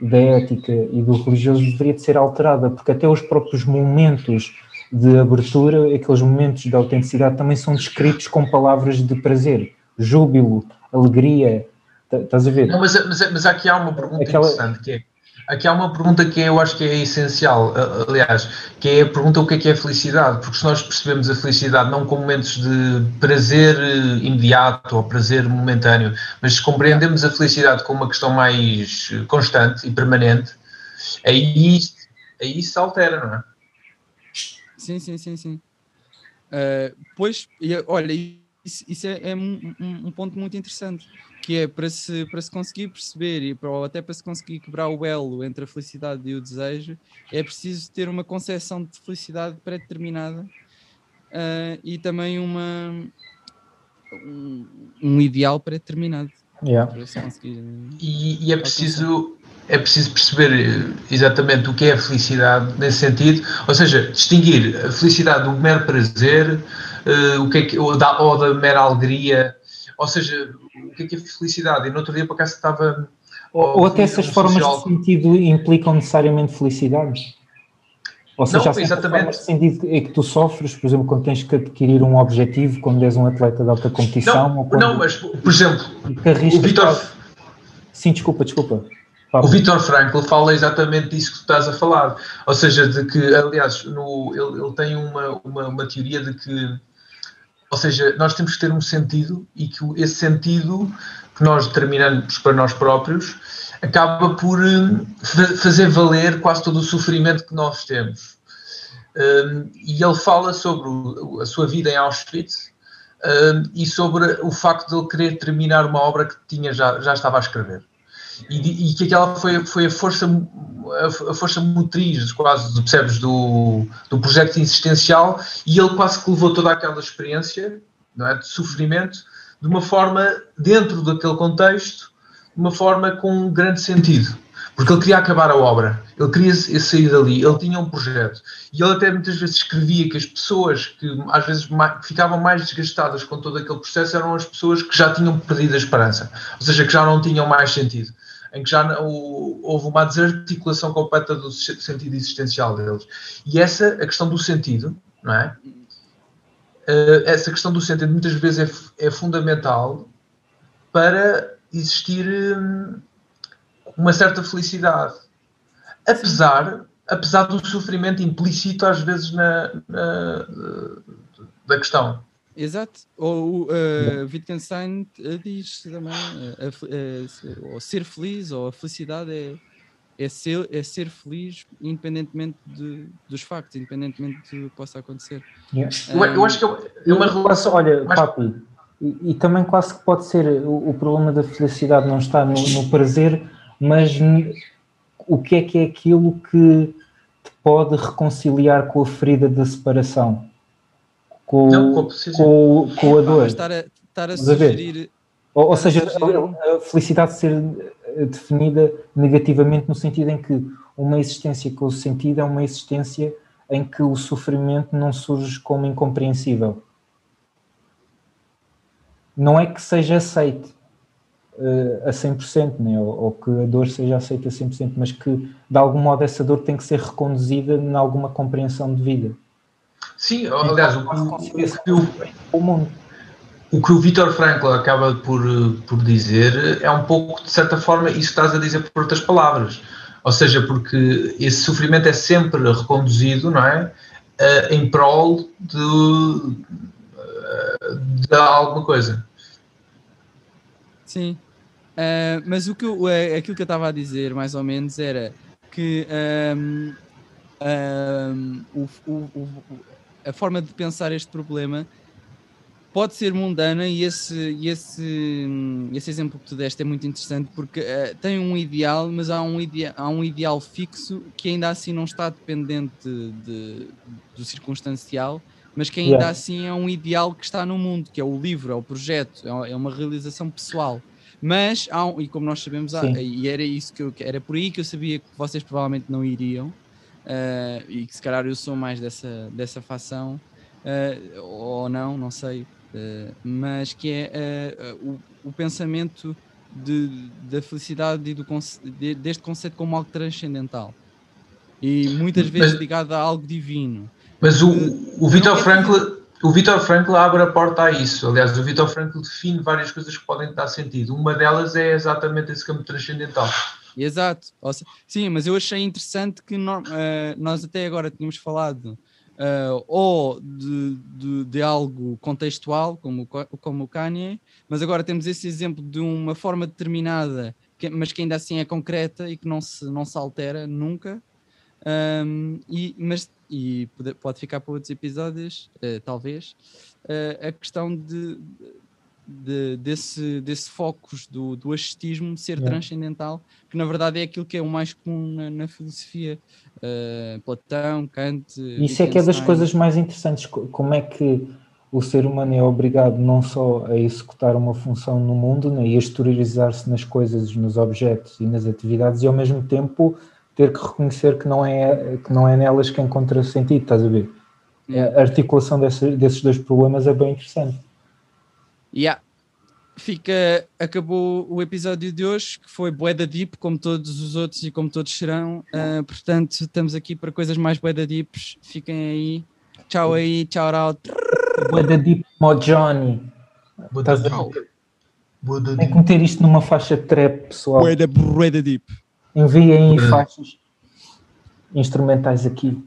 da ética e do religioso deveria de ser alterada, porque até os próprios momentos de abertura, aqueles momentos de autenticidade também são descritos com palavras de prazer, júbilo, alegria, Tá- estás a ver? Não, mas, mas, mas aqui há uma pergunta Aquela- interessante que é Aqui há uma pergunta que eu acho que é essencial, aliás, que é a pergunta o que é que é felicidade, porque se nós percebemos a felicidade não como momentos de prazer eh, imediato ou prazer momentâneo, mas se compreendemos a felicidade como uma questão mais eh, constante e permanente, aí, aí se altera, não é? Sim, sim, sim, sim. Uh, pois, olha, isso, isso é, é um, um- um ponto muito interessante, que é para se, para se conseguir perceber e para, ou até para se conseguir quebrar o elo entre a felicidade e o desejo, é preciso ter uma concepção de felicidade pré-determinada uh, e também uma, um, um ideal pré-determinado. Yeah. Para se conseguir. E, e é preciso é preciso perceber eh, exatamente o que é a felicidade nesse sentido, ou seja, distinguir a felicidade do mero prazer, o que é que, ou, da, ou da mera alegria, ou seja, o que é que é felicidade. E no outro dia, por acaso, estava. Ou, ou até essas um formas de sociólogo- sentido implicam necessariamente felicidade? Ou seja, Não, exatamente. de sentido é que tu sofres, por exemplo, quando tens que adquirir um objetivo, quando és um atleta de alta competição, Não, quando não, mas, por exemplo, o Vitor. fazem- Sim, desculpa, desculpa. O Viktor Frankl fala exatamente disso que tu estás a falar. Ou seja, de que, aliás, no, ele, ele tem uma, uma, uma teoria de que, ou seja, nós temos que ter um sentido e que esse sentido que nós determinamos para nós próprios acaba por eh, fa- fazer valer quase todo o sofrimento que nós temos. Um, e ele fala sobre o- a sua vida em Auschwitz um, e sobre o facto de ele querer terminar uma obra que tinha já, já estava a escrever e, e que aquela foi, foi a, força, a, força motriz, quase, percebes, do, do projeto existencial, e ele quase que levou toda aquela experiência não é, de sofrimento de uma forma, dentro daquele contexto, de uma forma com um grande sentido. Porque ele queria acabar a obra, ele queria sair dali, ele tinha um projeto. E ele até muitas vezes escrevia que as pessoas que às vezes ficavam mais desgastadas com todo aquele processo eram as pessoas que já tinham perdido a esperança, ou seja, que já não tinham mais sentido, em que já não- houve uma desarticulação completa do se- sentido existencial deles. E essa, a questão do sentido, não é? Eh, essa questão do sentido muitas vezes é, é fundamental para existir hum, uma certa felicidade. Apesar, apesar do sofrimento implícito às vezes na, na- da questão. Exato. Ou uh, Wittgenstein uh, diz também, uh, uh, ser feliz ou a felicidade é, é, ser, é ser feliz independentemente de, dos factos, independentemente do que possa acontecer. Yeah. Eu, eu acho que é uma relação. olha, mais- papi, e, e também quase que pode ser o, o problema da felicidade não está no, no prazer, mas o que é que é aquilo que te pode reconciliar com a ferida da separação, com, Não, com- com, com a dor. mas estar a, estar a sugerir. Ou, ou seja, a, a felicidade ser eh, definida negativamente no sentido em que uma existência com sentido é uma existência em que o sofrimento não surge como incompreensível. Não é que seja aceite eh, a 100%, né? ou, ou que a dor seja aceita a 100%, mas que de algum modo essa dor tem que ser reconduzida em alguma compreensão de vida. Sim, aliás, o, o, o, que o- O o que o Viktor Frankl acaba por, por dizer é um pouco, de certa forma, isso que estás a dizer por outras palavras. Ou seja, porque esse sofrimento é sempre reconduzido, não é? Eh, em prol de, eh, de alguma coisa. Sim. Ah, mas o que eu- eh, aquilo que eu estava a dizer, mais ou menos, era que ahm, ahm, o- o- o- a forma de pensar este problema pode ser mundana e esse, esse, esse exemplo que tu deste é muito interessante porque eh, tem um ideal, mas há um, idea, há um ideal fixo que ainda assim não está dependente de- do circunstancial, mas que ainda Yeah. assim é um ideal que está no mundo, que é o livro, é o projeto, é, é uma realização pessoal. Mas há um, e como nós sabemos, há- e era isso que eu, era por aí que eu sabia que vocês provavelmente não iriam, eh, e que se calhar eu sou mais dessa, dessa facção, eh, ou não, não sei, eh, mas que é o, o pensamento de, da felicidade e do, de- deste conceito como algo transcendental e muitas vezes Mas- ligado a algo divino. Mas o, o é Frankl, o Viktor Frankl abre a porta a isso. Aliás, o Viktor Frankl define várias coisas que podem dar sentido. Uma delas é exatamente esse campo transcendental. Exato. Sim, mas eu achei interessante que no- eh, nós até agora tínhamos falado eh, ou de, de, de algo contextual, como, como o Kanye, mas agora temos esse exemplo de uma forma determinada, que- mas que ainda assim é concreta e que não se, não se altera nunca. Ahm, e, mas, e pode, ficar para outros episódios, eh, talvez, a questão de, de- desse, desse focus do, do ascetismo ser Yeah. transcendental, que na verdade é aquilo que é o mais comum na, na filosofia. Eh, Platão, Kant. Isso é que é das coisas mais interessantes. co- Como é que o ser humano é obrigado não só a executar uma função no mundo né, e a exteriorizar-se nas coisas, nos objetos e nas atividades, e ao mesmo tempo ter que reconhecer que não é, que não é nelas que encontra sentido, estás a ver? Yeah. A articulação desse- desses dois problemas é bem interessante. Yeah. Fica, acabou o episódio de hoje, que foi Boeda Deep, como todos os outros e como todos serão. Ah, portanto, estamos aqui para coisas mais Boeda Deeps. Fiquem aí. Tchau aí, tchau out. Boa da Deep Mo Johnny. Boa Estás a Tem que meter isto numa faixa de trap, pessoal. Boeda, Boeda Deep. Enviem faixas instrumentais aqui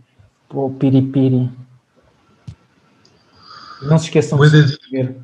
para o Piripiri. Não se esqueçam de inscrever.